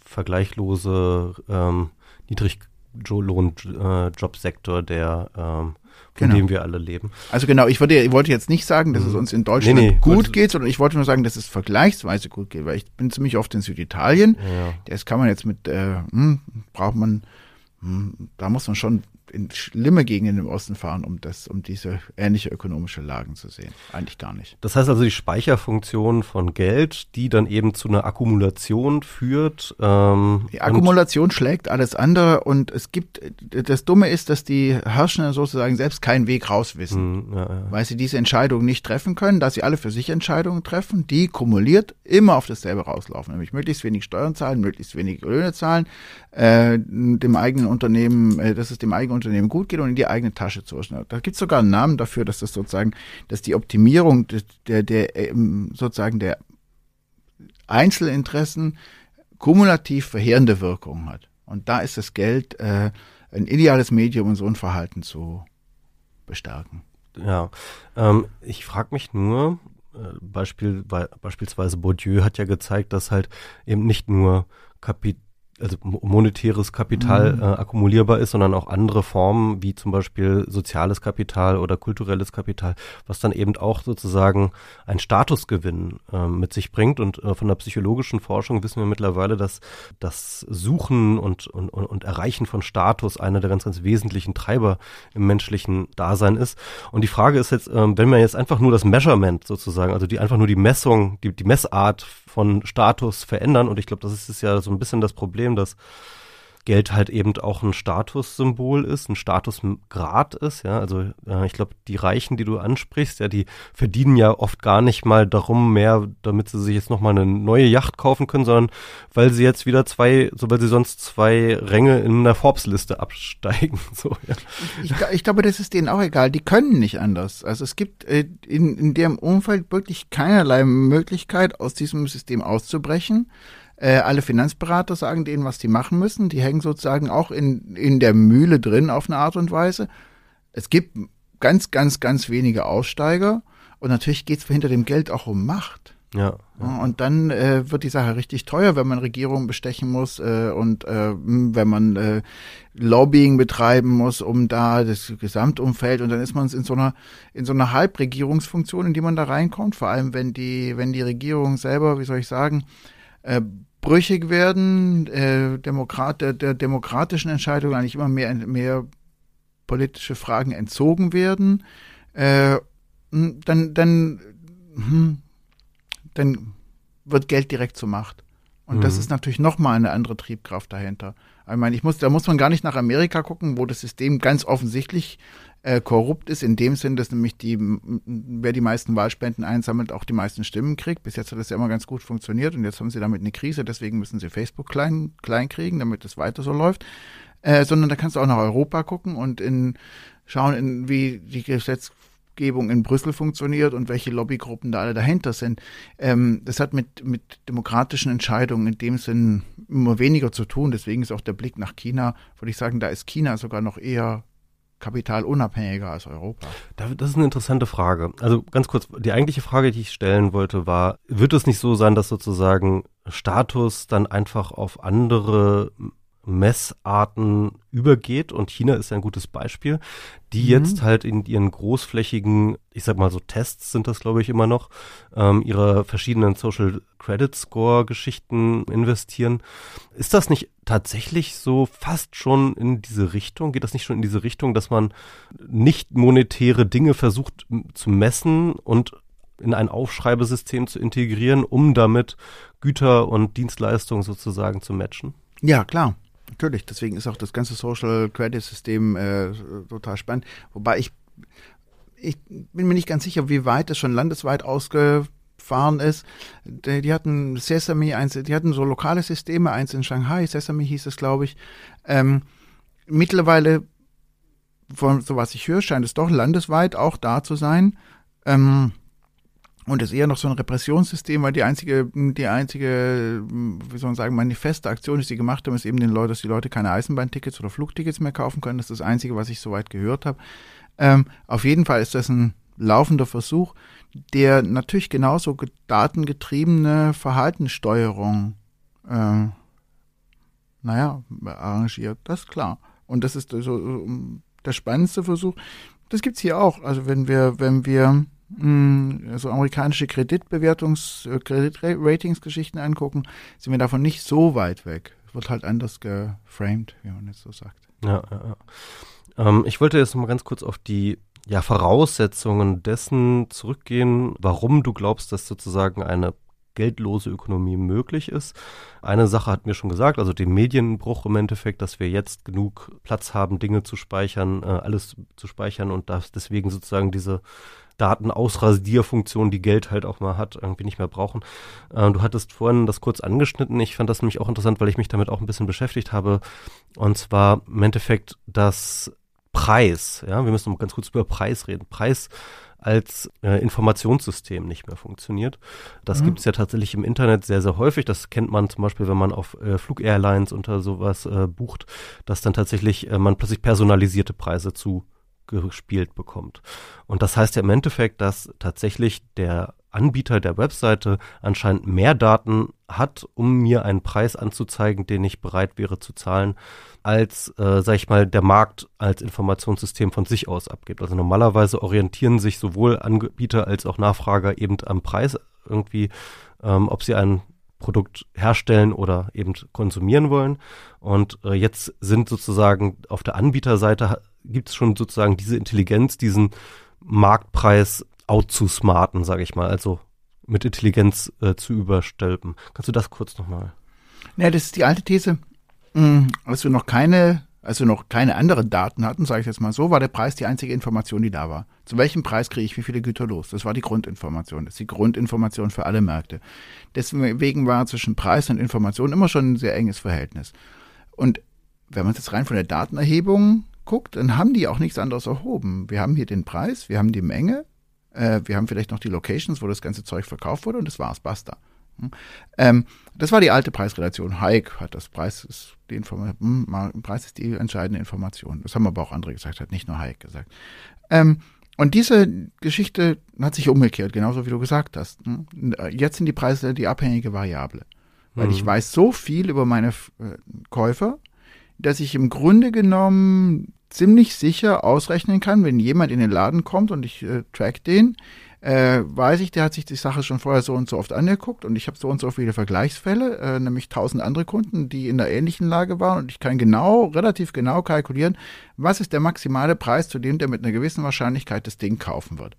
vergleichlose ähm, Niedriglohnjobsektor, äh, der ähm, genau. dem wir alle leben. Also genau, ich wollte, ich wollte jetzt nicht sagen, dass es mhm. uns in Deutschland nee, nee, gut geht, sondern ich wollte nur sagen, dass es vergleichsweise gut geht, weil ich bin ziemlich oft in Süditalien. Ja. Das kann man jetzt mit, äh, hm, braucht man, hm, da muss man schon in schlimme Gegenden im Osten fahren, um das, um diese ähnliche ökonomische Lagen zu sehen. Eigentlich gar nicht. Das heißt also die Speicherfunktion von Geld, die dann eben zu einer Akkumulation führt. Ähm, die Akkumulation schlägt alles andere und es gibt, das Dumme ist, dass die Herrschenden sozusagen selbst keinen Weg raus wissen, mhm, ja, ja. weil sie diese Entscheidung nicht treffen können, dass sie alle für sich Entscheidungen treffen, die kumuliert immer auf dasselbe rauslaufen, nämlich möglichst wenig Steuern zahlen, möglichst wenig Löhne zahlen, äh, dem eigenen Unternehmen, äh, dass es dem eigenen Unternehmen gut geht und in die eigene Tasche zu rutschen. Da gibt es sogar einen Namen dafür, dass das sozusagen, dass die Optimierung der, der, ähm, sozusagen der Einzelinteressen kumulativ verheerende Wirkungen hat. Und da ist das Geld äh, ein ideales Medium, um so ein Verhalten zu bestärken. Ja, ähm, ich frage mich nur, äh, Beispiel, beispielsweise Bourdieu hat ja gezeigt, dass halt eben nicht nur Kapit also monetäres Kapital mhm. äh, akkumulierbar ist, sondern auch andere Formen, wie zum Beispiel soziales Kapital oder kulturelles Kapital, was dann eben auch sozusagen ein Statusgewinn äh, mit sich bringt. Und äh, von der psychologischen Forschung wissen wir mittlerweile, dass das Suchen und, und, und Erreichen von Status einer der ganz, ganz wesentlichen Treiber im menschlichen Dasein ist. Und die Frage ist jetzt, ähm, wenn man jetzt einfach nur das Measurement sozusagen, also die einfach nur die Messung, die, die Messart von Status verändern. Und ich glaube, das ist ja so ein bisschen das Problem, dass Geld halt eben auch ein Statussymbol ist, ein Statusgrad ist, ja. Also äh, ich glaube, die Reichen, die du ansprichst, ja, die verdienen ja oft gar nicht mal darum mehr, damit sie sich jetzt nochmal eine neue Yacht kaufen können, sondern weil sie jetzt wieder zwei, so weil sie sonst zwei Ränge in der Forbes-Liste absteigen. *laughs* So, ja. ich, ich, glaube, das ist denen auch egal. Die können nicht anders. Also es gibt äh, in, in dem Umfeld wirklich keinerlei Möglichkeit, aus diesem System auszubrechen. Äh, alle Finanzberater sagen denen, was die machen müssen. Die hängen sozusagen auch in, in der Mühle drin auf eine Art und Weise. Es gibt ganz, ganz, ganz wenige Aussteiger. Und natürlich geht es hinter dem Geld auch um Macht. Ja, ja. Und dann äh, wird die Sache richtig teuer, wenn man Regierungen bestechen muss äh, und äh, wenn man äh, Lobbying betreiben muss, um da das Gesamtumfeld und dann ist man in so einer in so einer Halbregierungsfunktion, in die man da reinkommt. Vor allem wenn die wenn die Regierung selber, wie soll ich sagen, äh, brüchig werden, äh, Demokrat, der, der demokratischen Entscheidung eigentlich immer mehr, mehr politische Fragen entzogen werden, äh, dann, dann, hm, dann wird Geld direkt zur Macht. Und mhm. das ist natürlich nochmal eine andere Triebkraft dahinter. Ich meine, ich muss, da muss man gar nicht nach Amerika gucken, wo das System ganz offensichtlich äh, korrupt ist, in dem Sinn, dass nämlich die, wer die meisten Wahlspenden einsammelt, auch die meisten Stimmen kriegt. Bis jetzt hat das ja immer ganz gut funktioniert und jetzt haben sie damit eine Krise, deswegen müssen sie Facebook klein, klein kriegen, damit es weiter so läuft. Äh, sondern da kannst du auch nach Europa gucken und in, schauen, in, wie die Gesetzgebung in Brüssel funktioniert und welche Lobbygruppen da alle dahinter sind. Ähm, das hat mit, mit demokratischen Entscheidungen in dem Sinn immer weniger zu tun. Deswegen ist auch der Blick nach China, würde ich sagen, da ist China sogar noch eher kapitalunabhängiger als Europa? Das ist eine interessante Frage. Also ganz kurz, die eigentliche Frage, die ich stellen wollte, war, wird es nicht so sein, dass sozusagen Status dann einfach auf andere Messarten übergeht und China ist ein gutes Beispiel, die mhm. jetzt halt in ihren großflächigen, ich sag mal so Tests sind das glaube ich immer noch, ähm, ihre verschiedenen Social Credit Score Geschichten investieren. Ist das nicht tatsächlich so fast schon in diese Richtung? Geht das nicht schon in diese Richtung, dass man nicht monetäre Dinge versucht zu messen und in ein Aufschreibesystem zu integrieren, um damit Güter und Dienstleistungen sozusagen zu matchen? Ja, klar. Natürlich, deswegen ist auch das ganze Social Credit System äh, total spannend. Wobei ich, ich bin mir nicht ganz sicher, wie weit es schon landesweit ausgefahren ist. Die, die hatten Sesame, eins, die hatten so lokale Systeme, eins in Shanghai, Sesame hieß es, glaube ich. Ähm, mittlerweile, von so was ich höre, scheint es doch landesweit auch da zu sein. Ähm, und ist eher noch so ein Repressionssystem, weil die einzige, die einzige, wie soll man sagen, manifeste Aktion, die sie gemacht haben, ist eben den Leuten, dass die Leute keine Eisenbahntickets oder Flugtickets mehr kaufen können. Das ist das Einzige, was ich soweit gehört habe. Ähm, auf jeden Fall ist das ein laufender Versuch, der natürlich genauso datengetriebene Verhaltenssteuerung, äh, naja, arrangiert. Das ist klar. Und das ist so der spannendste Versuch. Das gibt's hier auch. Also wenn wir, wenn wir also amerikanische Kreditbewertungs-, äh, Kreditratingsgeschichten angucken, sind wir davon nicht so weit weg. Wird halt anders geframed, wie man jetzt so sagt. Ja, ja, ja. Ähm, ich wollte jetzt mal ganz kurz auf die ja, Voraussetzungen dessen zurückgehen, warum du glaubst, dass sozusagen eine geldlose Ökonomie möglich ist. Eine Sache hat mir schon gesagt, also den Medienbruch im Endeffekt, dass wir jetzt genug Platz haben, Dinge zu speichern, äh, alles zu speichern und dass deswegen sozusagen diese Datenausrasierfunktion, die Geld halt auch mal hat, irgendwie nicht mehr brauchen. Äh, du hattest vorhin das kurz angeschnitten. Ich fand das nämlich auch interessant, weil ich mich damit auch ein bisschen beschäftigt habe. Und zwar im Endeffekt das Preis. Ja, wir müssen noch ganz kurz über Preis reden. Preis als äh, Informationssystem nicht mehr funktioniert. Das mhm. gibt es ja tatsächlich im Internet sehr, sehr häufig. Das kennt man zum Beispiel, wenn man auf äh, Flugairlines unter sowas äh, bucht, dass dann tatsächlich äh, man plötzlich personalisierte Preise zu gespielt bekommt. Und das heißt ja im Endeffekt, dass tatsächlich der Anbieter der Webseite anscheinend mehr Daten hat, um mir einen Preis anzuzeigen, den ich bereit wäre zu zahlen, als, äh, sag ich mal, der Markt als Informationssystem von sich aus abgibt. Also normalerweise orientieren sich sowohl Anbieter als auch Nachfrager eben am Preis irgendwie, ähm, ob sie ein Produkt herstellen oder eben konsumieren wollen. Und äh, jetzt sind sozusagen auf der Anbieterseite gibt es schon sozusagen diese Intelligenz, diesen Marktpreis outzusmarten, sage ich mal, also mit Intelligenz äh, zu überstülpen. Kannst du das kurz nochmal? Ja, das ist die alte These. Hm, als wir noch keine, als wir noch keine anderen Daten hatten, sage ich jetzt mal so, war der Preis die einzige Information, die da war. Zu welchem Preis kriege ich wie viele Güter los? Das war die Grundinformation. Das ist die Grundinformation für alle Märkte. Deswegen war zwischen Preis und Information immer schon ein sehr enges Verhältnis. Und wenn man jetzt rein von der Datenerhebung guckt, dann haben die auch nichts anderes erhoben. Wir haben hier den Preis, wir haben die Menge, äh, wir haben vielleicht noch die Locations, wo das ganze Zeug verkauft wurde und das war's, basta. Hm? Ähm, das war die alte Preisrelation. Hike hat das Preis ist die Information, hm, Preis ist die entscheidende Information. Das haben aber auch andere gesagt, hat nicht nur Hike gesagt. Ähm, und diese Geschichte hat sich umgekehrt, genauso wie du gesagt hast. Hm? Jetzt sind die Preise die abhängige Variable. Weil mhm. ich weiß so viel über meine äh, Käufer, dass ich im Grunde genommen ziemlich sicher ausrechnen kann, wenn jemand in den Laden kommt und ich äh, track den, äh, weiß ich, der hat sich die Sache schon vorher so und so oft angeguckt und ich habe so und so viele Vergleichsfälle, äh, nämlich tausend andere Kunden, die in der ähnlichen Lage waren und ich kann genau, relativ genau kalkulieren, was ist der maximale Preis, zu dem der mit einer gewissen Wahrscheinlichkeit das Ding kaufen wird.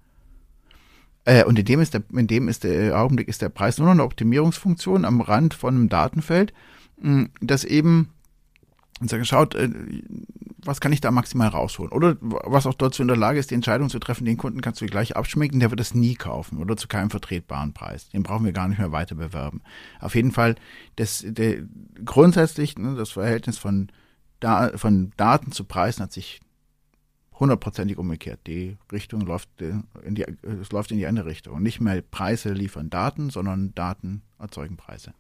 Äh, und in dem ist der, in dem ist der Augenblick ist der Preis nur noch eine Optimierungsfunktion am Rand von einem Datenfeld, mh, das eben und sage, schaut, äh, was kann ich da maximal rausholen? Oder was auch dazu in der Lage ist, die Entscheidung zu treffen, den Kunden kannst du gleich abschmecken, der wird es nie kaufen oder zu keinem vertretbaren Preis. Den brauchen wir gar nicht mehr weiter bewerben. Auf jeden Fall, das, der, grundsätzlich ne, das Verhältnis von, da, von Daten zu Preisen hat sich hundertprozentig umgekehrt. Die Richtung läuft äh, in die, es läuft in die andere Richtung. Nicht mehr Preise liefern Daten, sondern Daten erzeugen Preise.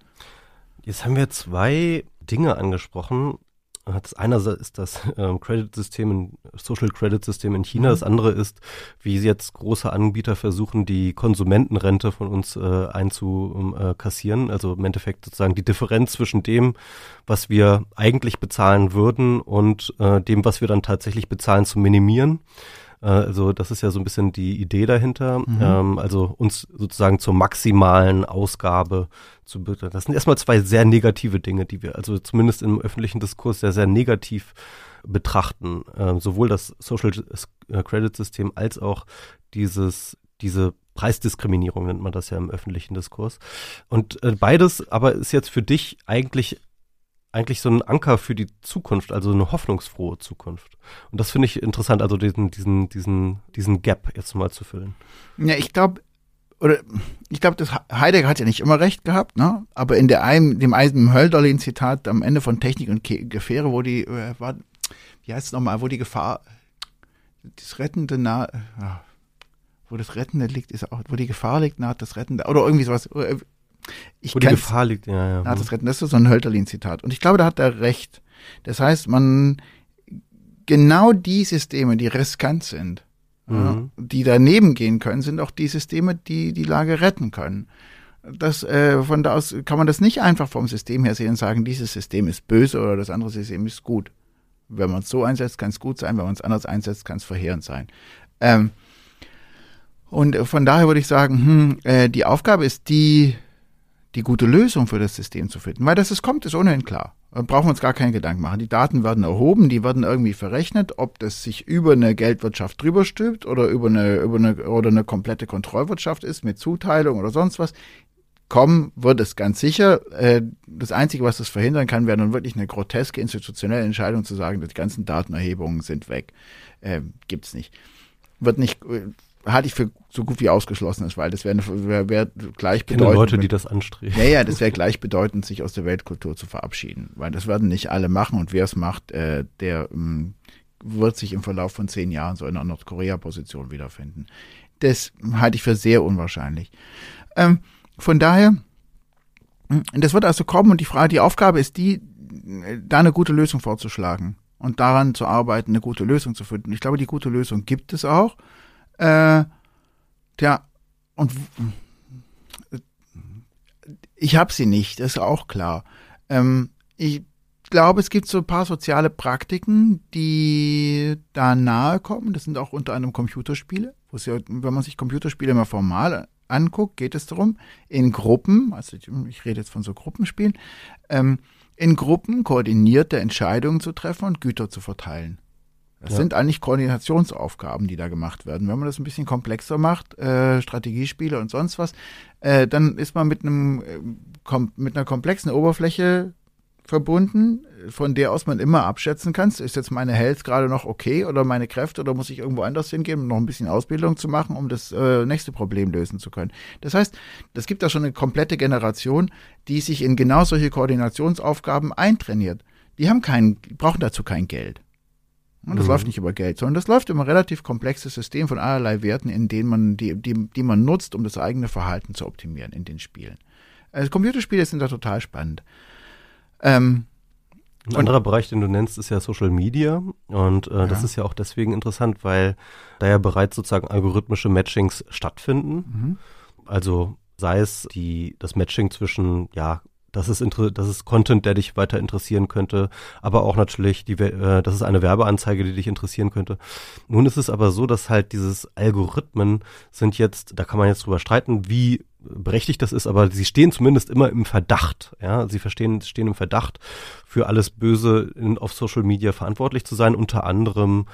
Jetzt haben wir zwei Dinge angesprochen, das eine ist das *laughs* ähm, Credit-System, Social Credit-System in China. Mhm. Das andere ist, wie jetzt große Anbieter versuchen, die Konsumentenrente von uns äh, einzukassieren. Also im Endeffekt sozusagen die Differenz zwischen dem, was wir eigentlich bezahlen würden und äh, dem, was wir dann tatsächlich bezahlen, zu minimieren. Äh, also das ist ja so ein bisschen die Idee dahinter. Mhm. Ähm, also uns sozusagen zur maximalen Ausgabe zu bitte. Das sind erstmal zwei sehr negative Dinge, die wir also zumindest im öffentlichen Diskurs sehr, sehr negativ betrachten. Ähm, sowohl das Social äh, Credit System als auch dieses, diese Preisdiskriminierung nennt man das ja im öffentlichen Diskurs. Und äh, beides aber ist jetzt für dich eigentlich eigentlich so ein Anker für die Zukunft, also eine hoffnungsfrohe Zukunft. Und das finde ich interessant, also diesen, diesen, diesen, diesen Gap jetzt mal zu füllen. Ja, ich glaube, oder ich glaube, das Heidegger hat ja nicht immer recht gehabt, ne? Aber in der einem, dem Eisen Hölderlin Zitat am Ende von Technik und Gefähre, wo die, äh, war, wie heißt es nochmal, wo die Gefahr, das rettende Na, wo das Rettende liegt, ist auch, wo die Gefahr liegt, naht das Rettende, oder irgendwie sowas. Ich wo die Gefahr liegt, ja, ja. Das ist so ein Hölderlin-Zitat. Und ich glaube, da hat er recht. Das heißt, man, genau die Systeme, die riskant sind, mhm. die daneben gehen können, sind auch die Systeme, die die Lage retten können. Das, äh, von da aus kann man das nicht einfach vom System her sehen und sagen, dieses System ist böse oder das andere System ist gut. Wenn man es so einsetzt, kann es gut sein, wenn man es anders einsetzt, kann es verheerend sein. Ähm, und von daher würde ich sagen, hm, äh, die Aufgabe ist die, die gute Lösung für das System zu finden. Weil dass es kommt, ist ohnehin klar. Da brauchen wir uns gar keinen Gedanken machen. Die Daten werden erhoben, die werden irgendwie verrechnet, ob das sich über eine Geldwirtschaft drüber stülpt oder über eine, über eine, oder eine komplette Kontrollwirtschaft ist mit Zuteilung oder sonst was. Kommen wird es ganz sicher. Äh, das Einzige, was das verhindern kann, wäre nun wirklich eine groteske institutionelle Entscheidung zu sagen, die ganzen Datenerhebungen sind weg. Äh, gibt's nicht. Wird nicht, äh, halte ich für so gut wie ausgeschlossen ist, weil das wäre wär, wär gleichbedeutend. Leute, die das anstreben. Ja, ja, das wäre *laughs* gleichbedeutend, sich aus der Weltkultur zu verabschieden, weil das werden nicht alle machen und wer es macht, äh, der ähm, wird sich im Verlauf von zehn Jahren so in einer Nordkorea-Position wiederfinden. Das halte ich für sehr unwahrscheinlich. Ähm, von daher, hm, das wird also kommen und die Frage, die Aufgabe ist die, da eine gute Lösung vorzuschlagen und daran zu arbeiten, eine gute Lösung zu finden. Ich glaube, die gute Lösung gibt es auch. Äh, tja, und ich habe sie nicht, ist auch klar. Ähm, ich glaube, es gibt so ein paar soziale Praktiken, die da nahe kommen. Das sind auch unter anderem Computerspiele. Wo ja, wenn man sich Computerspiele mal formal anguckt, geht es darum, in Gruppen, also ich, ich rede jetzt von so Gruppenspielen, ähm, in Gruppen koordinierte Entscheidungen zu treffen und Güter zu verteilen. Das ja. sind eigentlich Koordinationsaufgaben, die da gemacht werden. Wenn man das ein bisschen komplexer macht, äh, Strategiespiele und sonst was, äh, dann ist man mit einem äh, mit einer komplexen Oberfläche verbunden, von der aus man immer abschätzen kann, ist jetzt meine Health gerade noch okay oder meine Kräfte oder muss ich irgendwo anders hingehen, um noch ein bisschen Ausbildung zu machen, um das äh, nächste Problem lösen zu können. Das heißt, es gibt da schon eine komplette Generation, die sich in genau solche Koordinationsaufgaben eintrainiert. Die haben keinen, brauchen dazu kein Geld. Und das mhm. läuft nicht über Geld, sondern das läuft über ein relativ komplexes System von allerlei Werten, in denen man, die, die, die man nutzt, um das eigene Verhalten zu optimieren in den Spielen. Also Computerspiele sind da total spannend. Ähm, ein anderer Bereich, den du nennst, ist ja Social Media. Und äh, ja. das ist ja auch deswegen interessant, weil da ja bereits sozusagen algorithmische Matchings stattfinden. Mhm. Also sei es die, das Matching zwischen ja, das ist, das ist Content, der dich weiter interessieren könnte, aber auch natürlich, die, äh, das ist eine Werbeanzeige, die dich interessieren könnte. Nun ist es aber so, dass halt dieses Algorithmen sind jetzt, da kann man jetzt drüber streiten, wie berechtigt das ist, aber sie stehen zumindest immer im Verdacht. Ja, sie verstehen, stehen im Verdacht, für alles Böse in, auf Social Media verantwortlich zu sein, unter anderem,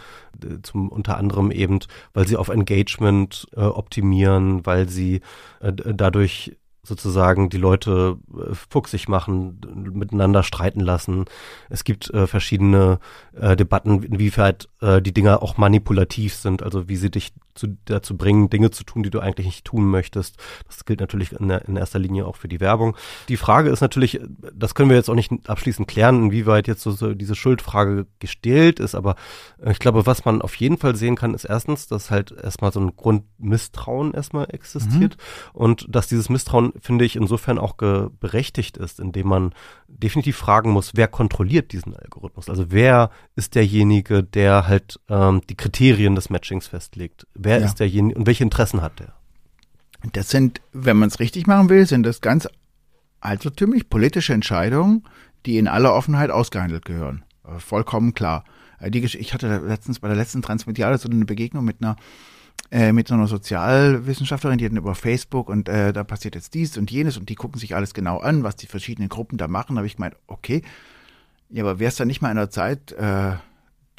äh, zum, unter anderem eben, weil sie auf Engagement äh, optimieren, weil sie äh, dadurch sozusagen die Leute äh, fuchsig machen, miteinander streiten lassen. Es gibt äh, verschiedene äh, Debatten, inwieweit äh, die Dinger auch manipulativ sind, also wie sie dich zu, dazu bringen, Dinge zu tun, die du eigentlich nicht tun möchtest. Das gilt natürlich in, in erster Linie auch für die Werbung. Die Frage ist natürlich, das können wir jetzt auch nicht abschließend klären, inwieweit jetzt so, so diese Schuldfrage gestellt ist, aber äh, ich glaube, was man auf jeden Fall sehen kann, ist erstens, dass halt erstmal so ein Grundmisstrauen erstmal existiert mhm. und dass dieses Misstrauen, finde ich, insofern auch berechtigt ist, indem man definitiv fragen muss, wer kontrolliert diesen Algorithmus? Also wer ist derjenige, der halt ähm, die Kriterien des Matchings festlegt? Wer ja. ist derjenige und welche Interessen hat der? Das sind, wenn man es richtig machen will, sind das ganz altertümlich politische Entscheidungen, die in aller Offenheit ausgehandelt gehören. Äh, vollkommen klar. Äh, ich hatte letztens bei der letzten Transmediale so eine Begegnung mit einer äh, mit so einer Sozialwissenschaftlerin, die hat über Facebook und äh, da passiert jetzt dies und jenes und die gucken sich alles genau an, was die verschiedenen Gruppen da machen. Da habe ich gemeint, okay, ja, aber wäre es dann nicht mal in der Zeit, äh,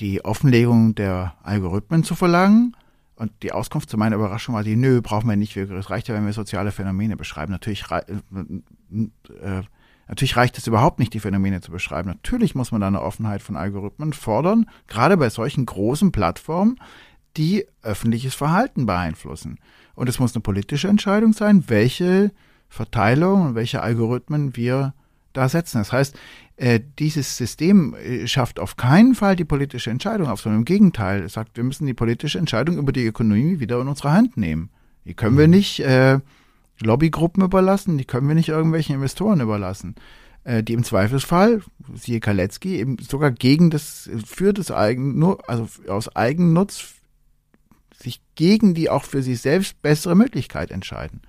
die Offenlegung der Algorithmen zu verlangen? Und die Auskunft zu meiner Überraschung war die, nö, brauchen wir nicht. Es reicht ja, wenn wir soziale Phänomene beschreiben. Natürlich, äh, äh, natürlich reicht es überhaupt nicht, die Phänomene zu beschreiben. Natürlich muss man da eine Offenheit von Algorithmen fordern, gerade bei solchen großen Plattformen, die öffentliches Verhalten beeinflussen. Und es muss eine politische Entscheidung sein, welche Verteilung und welche Algorithmen wir da setzen. Das heißt, äh, dieses System äh, schafft auf keinen Fall die politische Entscheidung auf, sondern im Gegenteil. Es sagt, wir müssen die politische Entscheidung über die Ökonomie wieder in unsere Hand nehmen. Die können wir mhm. nicht äh, Lobbygruppen überlassen, die können wir nicht irgendwelchen Investoren überlassen, äh, die im Zweifelsfall, siehe Kaletzki, eben sogar gegen das, für das Eigen, also aus Eigennutz sich gegen die auch für sich selbst bessere Möglichkeit entscheiden.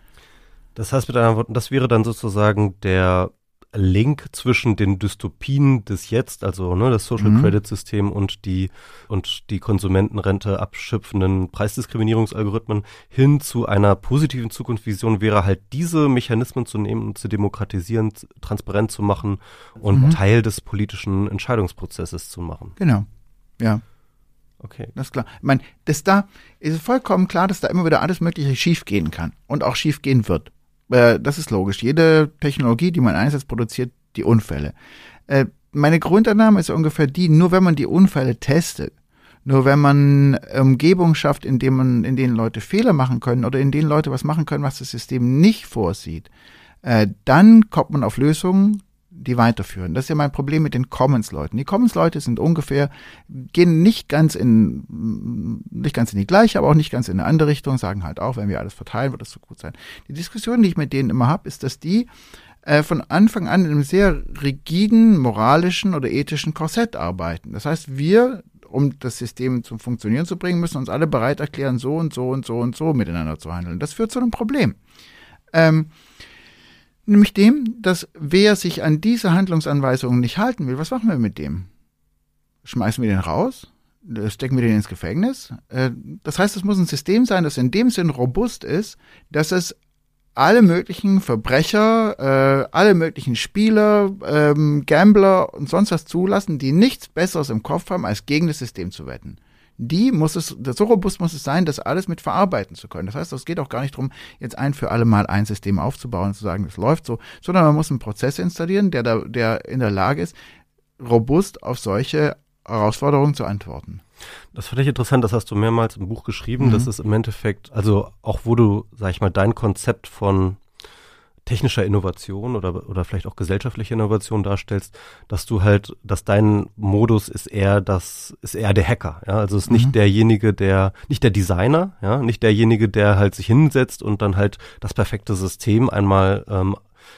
Das heißt mit anderen Worten, das wäre dann sozusagen der Link zwischen den Dystopien des Jetzt, also ne, das Social mhm. Credit System und die und die Konsumentenrente abschöpfenden Preisdiskriminierungsalgorithmen hin zu einer positiven Zukunftsvision wäre halt diese Mechanismen zu nehmen und zu demokratisieren, transparent zu machen und mhm. Teil des politischen Entscheidungsprozesses zu machen. Genau. Ja. Okay. Das ist klar. Ich meine, das da ist vollkommen klar, dass da immer wieder alles Mögliche schiefgehen kann und auch schiefgehen wird. Äh, das ist logisch. Jede Technologie, die man einsetzt, produziert die Unfälle. Äh, meine Grundannahme ist ungefähr die, nur wenn man die Unfälle testet, nur wenn man Umgebungen schafft, in denen man, in denen Leute Fehler machen können oder in denen Leute was machen können, was das System nicht vorsieht, äh, dann kommt man auf Lösungen, die weiterführen. Das ist ja mein Problem mit den Commons-Leuten. Die Commons-Leute sind ungefähr, gehen nicht ganz in, nicht ganz in die gleiche, aber auch nicht ganz in eine andere Richtung, sagen halt auch, wenn wir alles verteilen, wird das so gut sein. Die Diskussion, die ich mit denen immer habe, ist, dass die äh, von Anfang an in einem sehr rigiden, moralischen oder ethischen Korsett arbeiten. Das heißt, wir, um das System zum Funktionieren zu bringen, müssen uns alle bereit erklären, so und so und so und so miteinander zu handeln. Das führt zu einem Problem. Ähm, Nämlich dem, dass wer sich an diese Handlungsanweisungen nicht halten will, was machen wir mit dem? Schmeißen wir den raus? Stecken wir den ins Gefängnis? Äh, das heißt, es muss ein System sein, das in dem Sinn robust ist, dass es alle möglichen Verbrecher, äh, alle möglichen Spieler, ähm, Gambler und sonst was zulassen, die nichts Besseres im Kopf haben, als gegen das System zu wetten die muss es, so robust muss es sein, das alles mit verarbeiten zu können. Das heißt, es geht auch gar nicht darum, jetzt ein für alle Mal ein System aufzubauen und zu sagen, das läuft so, sondern man muss einen Prozess installieren, der, da, der in der Lage ist, robust auf solche Herausforderungen zu antworten. Das fand ich interessant, das hast du mehrmals im Buch geschrieben, mhm. das ist im Endeffekt, also auch wo du, sag ich mal, dein Konzept von technischer Innovation oder, oder vielleicht auch gesellschaftliche Innovation darstellst, dass du halt, dass dein Modus ist eher das, ist eher der Hacker, ja, also ist nicht mhm. derjenige, der, nicht der Designer, ja, nicht derjenige, der halt sich hinsetzt und dann halt das perfekte System einmal ähm,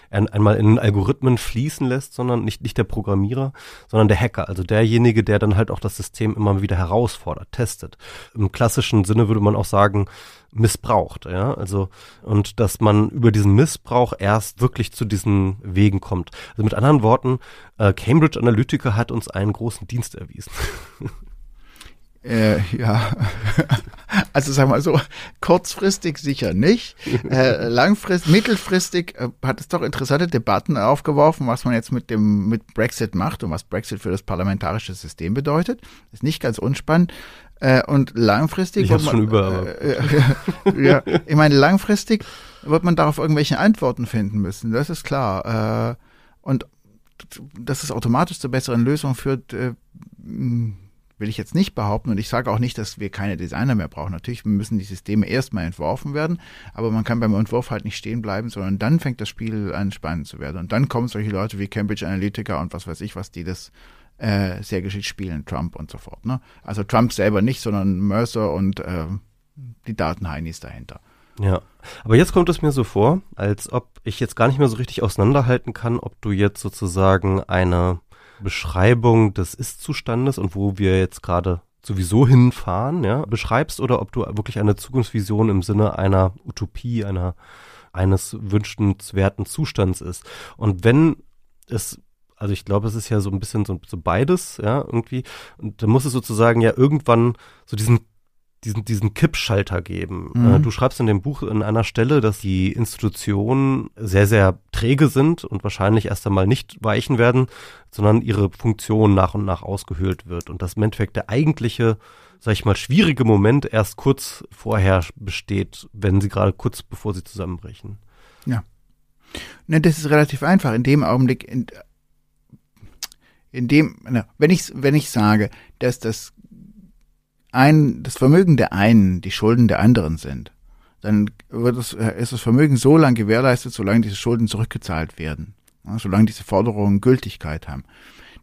einmal in Algorithmen fließen lässt, sondern nicht, nicht der Programmierer, sondern der Hacker, also derjenige, der dann halt auch das System immer wieder herausfordert, testet. Im klassischen Sinne würde man auch sagen, missbraucht, ja, also und dass man über diesen Missbrauch erst wirklich zu diesen Wegen kommt. Also mit anderen Worten, äh, Cambridge Analytica hat uns einen großen Dienst erwiesen. *laughs* Äh, ja, *laughs* also sagen wir mal so, kurzfristig sicher nicht. Äh, langfristig, mittelfristig äh, hat es doch interessante Debatten aufgeworfen, was man jetzt mit dem mit Brexit macht und was Brexit für das parlamentarische System bedeutet. Ist nicht ganz unspannend. Äh, und langfristig. Ich hab's man, schon über. Äh, äh, *laughs* ja, ich meine, langfristig wird man darauf irgendwelche Antworten finden müssen. Das ist klar. Äh, und dass es automatisch zu besseren Lösungen führt, äh, will ich jetzt nicht behaupten und ich sage auch nicht, dass wir keine Designer mehr brauchen. Natürlich müssen die Systeme erstmal entworfen werden, aber man kann beim Entwurf halt nicht stehen bleiben, sondern dann fängt das Spiel an spannend zu werden und dann kommen solche Leute wie Cambridge Analytica und was weiß ich, was die das äh, sehr geschickt spielen, Trump und so fort. Ne? Also Trump selber nicht, sondern Mercer und äh, die Datenheinis dahinter. Ja, aber jetzt kommt es mir so vor, als ob ich jetzt gar nicht mehr so richtig auseinanderhalten kann, ob du jetzt sozusagen eine Beschreibung des Ist-Zustandes und wo wir jetzt gerade sowieso hinfahren, ja, beschreibst oder ob du wirklich eine Zukunftsvision im Sinne einer Utopie, einer eines wünschenswerten Zustands ist. Und wenn es also ich glaube, es ist ja so ein bisschen so, so beides, ja, irgendwie. Und da muss es sozusagen ja irgendwann so diesen diesen, diesen Kippschalter geben. Mhm. Äh, du schreibst in dem Buch an einer Stelle, dass die Institutionen sehr, sehr träge sind und wahrscheinlich erst einmal nicht weichen werden, sondern ihre Funktion nach und nach ausgehöhlt wird. Und dass im Endeffekt der eigentliche, sag ich mal, schwierige Moment erst kurz vorher besteht, wenn sie gerade kurz bevor sie zusammenbrechen. Ja. Ne, das ist relativ einfach. In dem Augenblick, in, in dem, wenn ich, wenn ich sage, dass das ein, das Vermögen der einen die Schulden der anderen sind, dann wird es, ist das Vermögen so lange gewährleistet, solange diese Schulden zurückgezahlt werden. solange diese Forderungen Gültigkeit haben.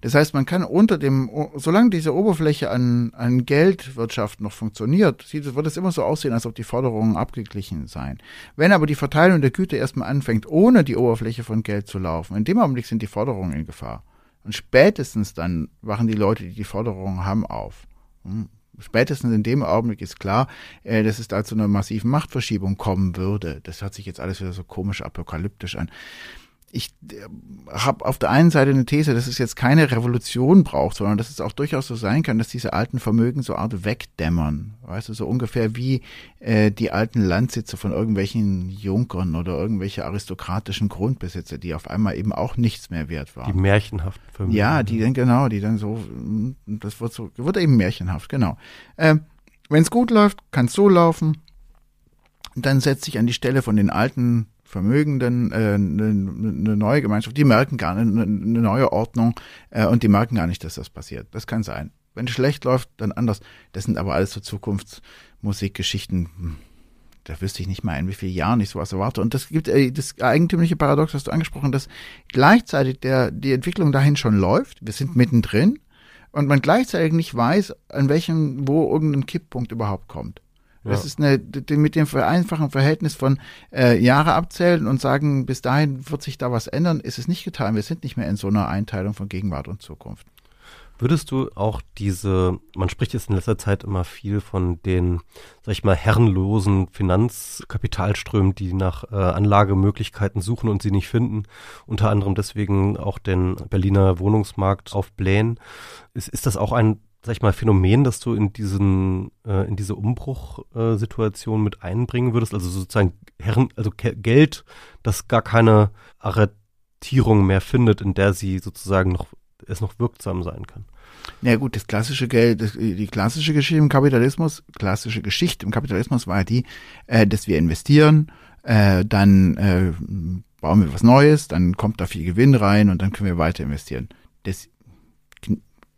Das heißt, man kann unter dem, solange diese Oberfläche an, an Geldwirtschaft noch funktioniert, sieht, wird es immer so aussehen, als ob die Forderungen abgeglichen seien. Wenn aber die Verteilung der Güter erstmal anfängt, ohne die Oberfläche von Geld zu laufen, in dem Augenblick sind die Forderungen in Gefahr. Und spätestens dann wachen die Leute, die die Forderungen haben, auf. Spätestens in dem Augenblick ist klar, äh, dass es da zu einer massiven Machtverschiebung kommen würde. Das hört sich jetzt alles wieder so komisch apokalyptisch an ich äh, habe auf der einen Seite eine These, dass es jetzt keine Revolution braucht, sondern dass es auch durchaus so sein kann, dass diese alten Vermögen so Art wegdämmern. Weißt du, so ungefähr wie äh, die alten Landsitze von irgendwelchen Junkern oder irgendwelche aristokratischen Grundbesitzer, die auf einmal eben auch nichts mehr wert waren. Die märchenhaften Vermögen. Ja, die dann genau, die dann so, das wird so, wird eben märchenhaft, genau. Äh, Wenn es gut läuft, kann es so laufen. Dann setzt sich an die Stelle von den alten Vermögenden äh, eine, eine neue Gemeinschaft, die merken gar nicht, eine, eine neue Ordnung äh, und die merken gar nicht, dass das passiert. Das kann sein. Wenn es schlecht läuft, dann anders. Das sind aber alles so Zukunftsmusikgeschichten. Hm, da wüsste ich nicht mal, in wie vielen Jahren ich sowas erwarte. Und das gibt äh, das eigentümliche Paradox, hast du angesprochen, dass gleichzeitig der, die Entwicklung dahin schon läuft. Wir sind mittendrin und man gleichzeitig nicht weiß, an welchem, wo irgendein Kipppunkt überhaupt kommt. Das ist eine, mit dem einfachen Verhältnis von äh, Jahre abzählen und sagen, bis dahin wird sich da was ändern, ist es nicht getan. Wir sind nicht mehr in so einer Einteilung von Gegenwart und Zukunft. Würdest du auch diese, man spricht jetzt in letzter Zeit immer viel von den, sag ich mal, herrenlosen Finanzkapitalströmen, die nach äh, Anlagemöglichkeiten suchen und sie nicht finden, unter anderem deswegen auch den Berliner Wohnungsmarkt aufblähen. Ist, ist das auch ein sag ich mal, Phänomen, das du in diesen, äh, in diese Umbruchsituation äh, mit einbringen würdest? Also sozusagen Herren, also Geld, das gar keine Arretierung mehr findet, in der sie sozusagen noch, es noch wirksam sein kann. Na ja, gut, das klassische Geld, das, die klassische Geschichte im Kapitalismus, klassische Geschichte im Kapitalismus war die, äh, dass wir investieren, äh, dann äh, bauen wir was Neues, dann kommt da viel Gewinn rein und dann können wir weiter investieren. Das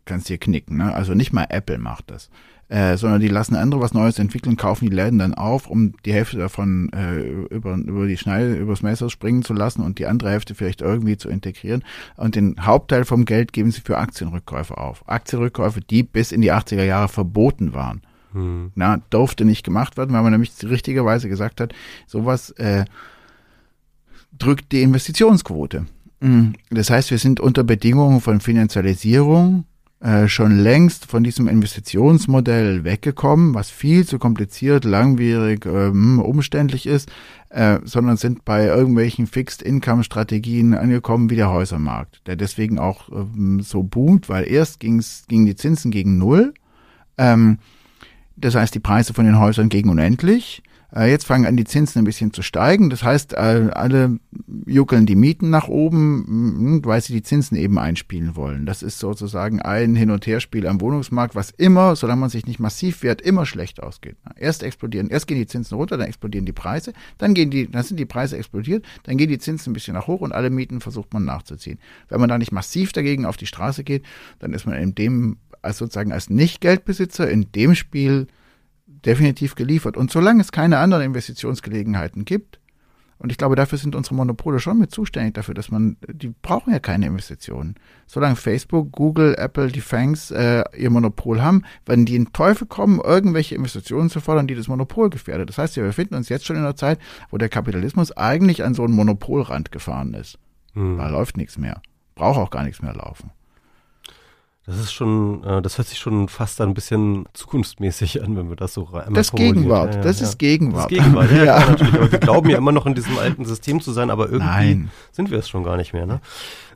kannst dir knicken. Ne? Also nicht mal Apple macht das. Äh, sondern die lassen andere was Neues entwickeln, kaufen die Läden dann auf, um die Hälfte davon äh, über, über die Schneide, übers Messer springen zu lassen und die andere Hälfte vielleicht irgendwie zu integrieren. Und den Hauptteil vom Geld geben sie für Aktienrückkäufe auf. Aktienrückkäufe, die bis in die 80er Jahre verboten waren. Hm. Na, durfte nicht gemacht werden, weil man nämlich richtigerweise gesagt hat, sowas äh, drückt die Investitionsquote. Hm. Das heißt, wir sind unter Bedingungen von Finanzialisierung äh, schon längst von diesem Investitionsmodell weggekommen, was viel zu kompliziert, langwierig, ähm, umständlich ist, äh, sondern sind bei irgendwelchen Fixed-Income-Strategien angekommen wie der Häusermarkt, der deswegen auch ähm, so boomt, weil erst ging's, gingen die Zinsen gegen Null, ähm, das heißt die Preise von den Häusern gegen unendlich, jetzt fangen an, die Zinsen ein bisschen zu steigen. Das heißt, äh, alle juckeln die Mieten nach oben, weil sie die Zinsen eben einspielen wollen. Das ist sozusagen ein Hin- und Herspiel am Wohnungsmarkt, was immer, solange man sich nicht massiv wehrt, immer schlecht ausgeht. Erst explodieren, erst gehen die Zinsen runter, dann explodieren die Preise, dann gehen die, dann sind die Preise explodiert, dann gehen die Zinsen ein bisschen nach hoch und alle Mieten versucht man nachzuziehen. Wenn man da nicht massiv dagegen auf die Straße geht, dann ist man in dem, als sozusagen als Nicht-Geldbesitzer in dem Spiel definitiv geliefert. Und solange es keine anderen Investitionsgelegenheiten gibt, und ich glaube, dafür sind unsere Monopole schon mit zuständig dafür, dass man, die brauchen ja keine Investitionen. Solange Facebook, Google, Apple, die Fangs äh, ihr Monopol haben, werden die in Teufel kommen, irgendwelche Investitionen zu fordern, die das Monopol gefährdet. Das heißt, wir befinden uns jetzt schon in einer Zeit, wo der Kapitalismus eigentlich an so einen Monopolrand gefahren ist. Hm. Da läuft nichts mehr. Braucht auch gar nichts mehr laufen. Das ist schon, äh, das hört sich schon fast ein bisschen zukunftsmäßig an, wenn wir das so einmal Das Gegenwart, ja, ja, das ja. ist Gegenwart. Das ist Gegenwart, ja, ja. *laughs* Klar, natürlich. Aber wir glauben ja immer noch in diesem alten System zu sein, aber irgendwie Nein. sind wir es schon gar nicht mehr. Ne?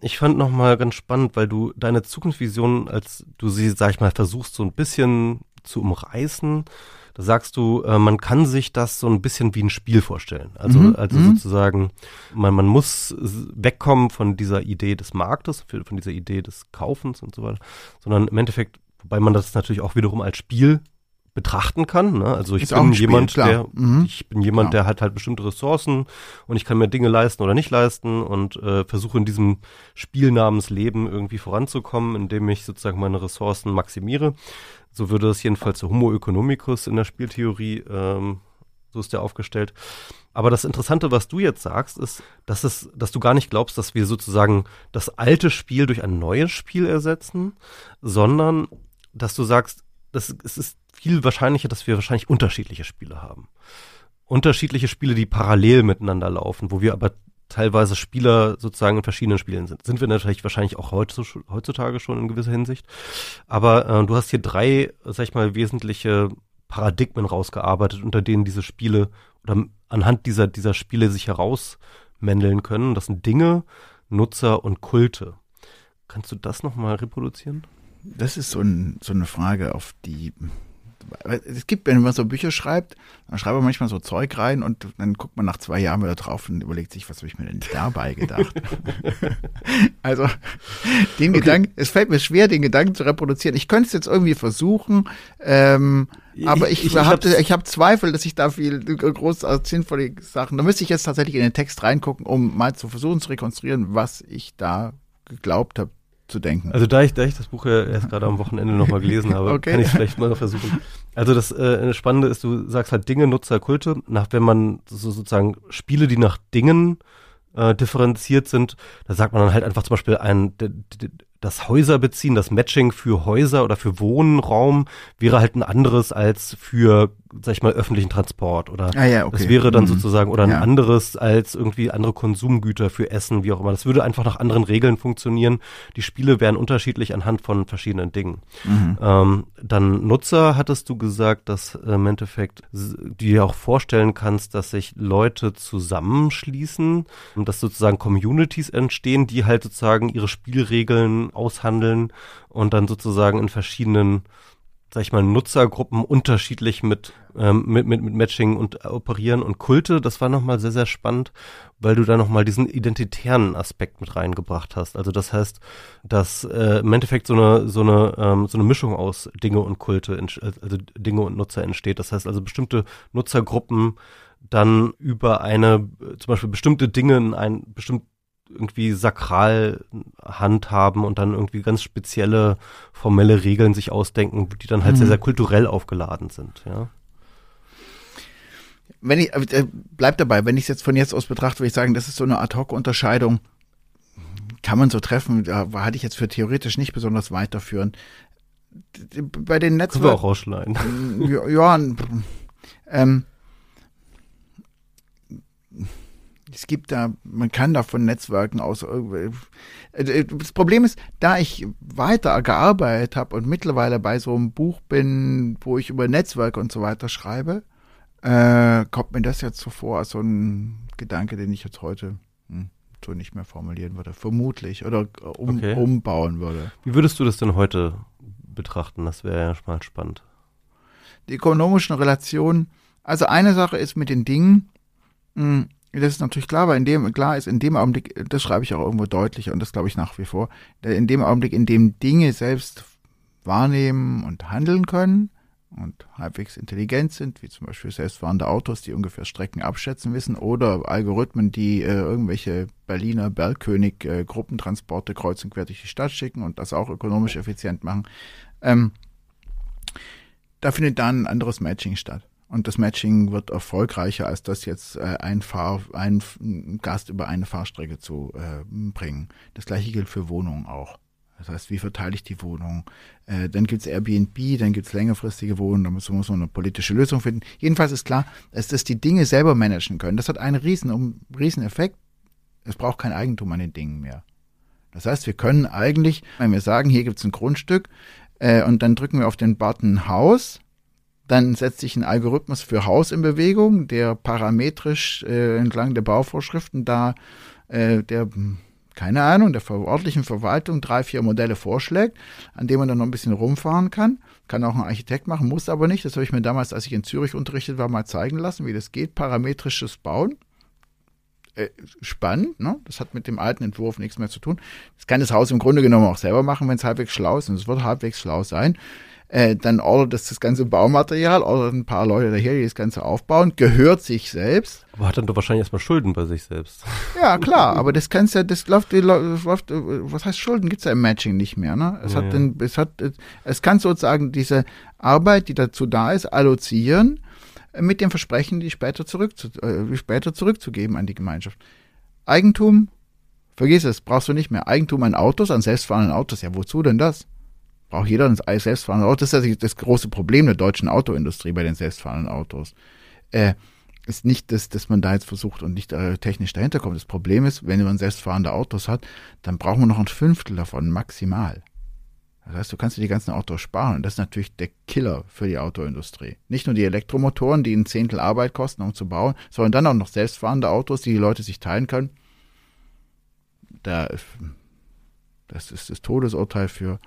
Ich fand nochmal ganz spannend, weil du deine Zukunftsvision, als du sie, sag ich mal, versuchst so ein bisschen zu umreißen, da sagst du, äh, man kann sich das so ein bisschen wie ein Spiel vorstellen. Also, mhm. also mhm. sozusagen, man, man muss wegkommen von dieser Idee des Marktes, von dieser Idee des Kaufens und so weiter, sondern im Endeffekt, wobei man das natürlich auch wiederum als Spiel betrachten kann. Ne? Also ich bin Spiel, jemand, der mhm. ich bin jemand, klar. der hat halt bestimmte Ressourcen und ich kann mir Dinge leisten oder nicht leisten und äh, versuche in diesem Spiel namens Leben irgendwie voranzukommen, indem ich sozusagen meine Ressourcen maximiere. So würde es jedenfalls der Homo economicus in der Spieltheorie ähm, So ist der aufgestellt. Aber das Interessante, was du jetzt sagst, ist, dass es, dass du gar nicht glaubst, dass wir sozusagen das alte Spiel durch ein neues Spiel ersetzen, sondern dass du sagst, dass es ist viel wahrscheinlicher, dass wir wahrscheinlich unterschiedliche Spiele haben. Unterschiedliche Spiele, die parallel miteinander laufen, wo wir aber teilweise Spieler sozusagen in verschiedenen Spielen sind. Sind wir natürlich wahrscheinlich auch heutzutage schon in gewisser Hinsicht. Aber äh, du hast hier drei, sag ich mal, wesentliche Paradigmen rausgearbeitet, unter denen diese Spiele oder anhand dieser, dieser Spiele sich herausmändeln können. Das sind Dinge, Nutzer und Kulte. Kannst du das nochmal reproduzieren? Das ist so, ein, so eine Frage, auf die es gibt, wenn man so Bücher schreibt, dann schreibt man manchmal so Zeug rein und dann guckt man nach zwei Jahren wieder drauf und überlegt sich, was habe ich mir denn dabei gedacht? *laughs* also den okay. Gedanken, es fällt mir schwer, den Gedanken zu reproduzieren. Ich könnte es jetzt irgendwie versuchen, ähm, aber ich, ich, ich habe ich hab Zweifel, dass ich da viel groß sinnvolle Sachen. Da müsste ich jetzt tatsächlich in den Text reingucken, um mal zu versuchen zu rekonstruieren, was ich da geglaubt habe zu denken. Also da ich, da ich das Buch ja erst gerade am Wochenende nochmal gelesen *laughs* habe, okay. kann ich vielleicht mal versuchen. Also das äh, Spannende ist, du sagst halt Dinge, Nutzer, Kulte. Nach, wenn man so sozusagen Spiele, die nach Dingen äh, differenziert sind, da sagt man dann halt einfach zum Beispiel ein, das Häuser beziehen, das Matching für Häuser oder für Wohnraum wäre halt ein anderes als für, sag ich mal, öffentlichen Transport oder ah, ja, okay. das wäre dann mhm. sozusagen oder ein ja. anderes als irgendwie andere Konsumgüter für Essen, wie auch immer. Das würde einfach nach anderen Regeln funktionieren. Die Spiele wären unterschiedlich anhand von verschiedenen Dingen. Mhm. Ähm, dann Nutzer hattest du gesagt, dass äh, im Endeffekt dir auch vorstellen kannst, dass sich Leute zusammenschließen und dass sozusagen Communities entstehen, die halt sozusagen ihre Spielregeln aushandeln und dann sozusagen in verschiedenen, sag ich mal, Nutzergruppen unterschiedlich mit, ähm, mit, mit, mit Matching und äh, operieren und Kulte. Das war nochmal sehr, sehr spannend, weil du da nochmal diesen identitären Aspekt mit reingebracht hast. Also das heißt, dass äh, im Endeffekt so eine, so eine, ähm, so eine Mischung aus Dinge und Kulte, also Dinge und Nutzer entsteht. Das heißt also bestimmte Nutzergruppen dann über eine, zum Beispiel bestimmte Dinge in ein bestimmt irgendwie sakral handhaben und dann irgendwie ganz spezielle formelle Regeln sich ausdenken, die dann halt mhm. sehr, sehr kulturell aufgeladen sind, ja. Wenn ich, äh, bleib dabei, wenn ich es jetzt von jetzt aus betrachte, würde ich sagen, das ist so eine Ad-Hoc-Unterscheidung, kann man so treffen, da hatte ich jetzt für theoretisch nicht besonders weiterführen. Bei den Netzwerken. Können wir auch rausschneiden. Ja, ja ähm, es gibt da, man kann da von Netzwerken aus. Äh, äh, das Problem ist, da ich weiter gearbeitet habe und mittlerweile bei so einem Buch bin, wo ich über Netzwerke und so weiter schreibe, äh, kommt mir das jetzt so vor als so ein Gedanke, den ich jetzt heute hm, so nicht mehr formulieren würde, vermutlich, oder um, okay. umbauen würde. Wie würdest du das denn heute betrachten? Das wäre ja mal spannend. Die ökonomischen Relationen, also eine Sache ist mit den Dingen, mh, hm, das ist natürlich klar, weil in dem, klar ist, in dem Augenblick, das schreibe ich auch irgendwo deutlicher und das glaube ich nach wie vor, in dem Augenblick, in dem Dinge selbst wahrnehmen und handeln können und halbwegs intelligent sind, wie zum Beispiel selbstfahrende Autos, die ungefähr Strecken abschätzen wissen, oder Algorithmen, die äh, irgendwelche Berliner Bergkönig äh, kreuz und quer durch die Stadt schicken und das auch ökonomisch effizient machen. Ähm, da findet dann ein anderes Matching statt. Und das Matching wird erfolgreicher, als das jetzt äh, ein, Fahr ein Gast über eine Fahrstrecke zu äh, bringen. Das gleiche gilt für Wohnungen auch. Das heißt, wie verteile ich die Wohnung? Äh, dann gibt's Airbnb, dann gibt's längerfristige Wohnungen, da muss, man eine politische Lösung finden. Jedenfalls ist klar, dass das die Dinge selber managen können. Das hat einen riesen, um, riesen Effekt. Es braucht kein Eigentum an den Dingen mehr. Das heißt, wir können eigentlich, wenn wir sagen, hier gibt's ein Grundstück, äh, und dann drücken wir auf den Button Haus, dann setzt sich ein Algorithmus für Haus in Bewegung, der parametrisch äh, entlang der Bauvorschriften da äh, der keine Ahnung, der örtlichen Verwaltung drei, vier Modelle vorschlägt, an denen man dann noch ein bisschen rumfahren kann. Kann auch ein Architekt machen, muss aber nicht. Das habe ich mir damals, als ich in Zürich unterrichtet war, mal zeigen lassen, wie das geht. Parametrisches Bauen. Äh, spannend, ne? Das hat mit dem alten Entwurf nichts mehr zu tun. Das kann das Haus im Grunde genommen auch selber machen, wenn es halbwegs schlau ist. Und es wird halbwegs schlau sein äh, dann ordert das das ganze Baumaterial, ordert ein paar Leute daher, die das Ganze aufbauen, gehört sich selbst. Aber hat dann doch wahrscheinlich erstmal Schulden bei sich selbst. *laughs* Ja, klar, aber das kannst ja, das läuft, das läuft was heißt Schulden gibt's ja im Matching nicht mehr, ne? Es ja, hat den, es hat, es kann sozusagen diese Arbeit, die dazu da ist, allozieren äh, mit dem Versprechen, die später, zurückzu, äh, später zurückzugeben an die Gemeinschaft. Eigentum, vergiss es, brauchst du nicht mehr. Eigentum an Autos, an selbstfahrenden Autos, ja, wozu denn das? Braucht jeder ein selbstfahrendes Auto? Das ist das große Problem der deutschen Autoindustrie bei den selbstfahrenden Autos. Äh, ist nicht das, dass man da jetzt versucht und nicht äh, technisch dahinter kommt. Das Problem ist, wenn man selbstfahrende Autos hat, dann brauchen wir noch ein Fünftel davon maximal. Das heißt, du kannst dir die ganzen Autos sparen und das ist natürlich der Killer für die Autoindustrie. Nicht nur die Elektromotoren, die ein Zehntel Arbeit kosten, um zu bauen, sondern dann auch noch selbstfahrende Autos, die die Leute sich teilen können. Da, das ist das Todesurteil für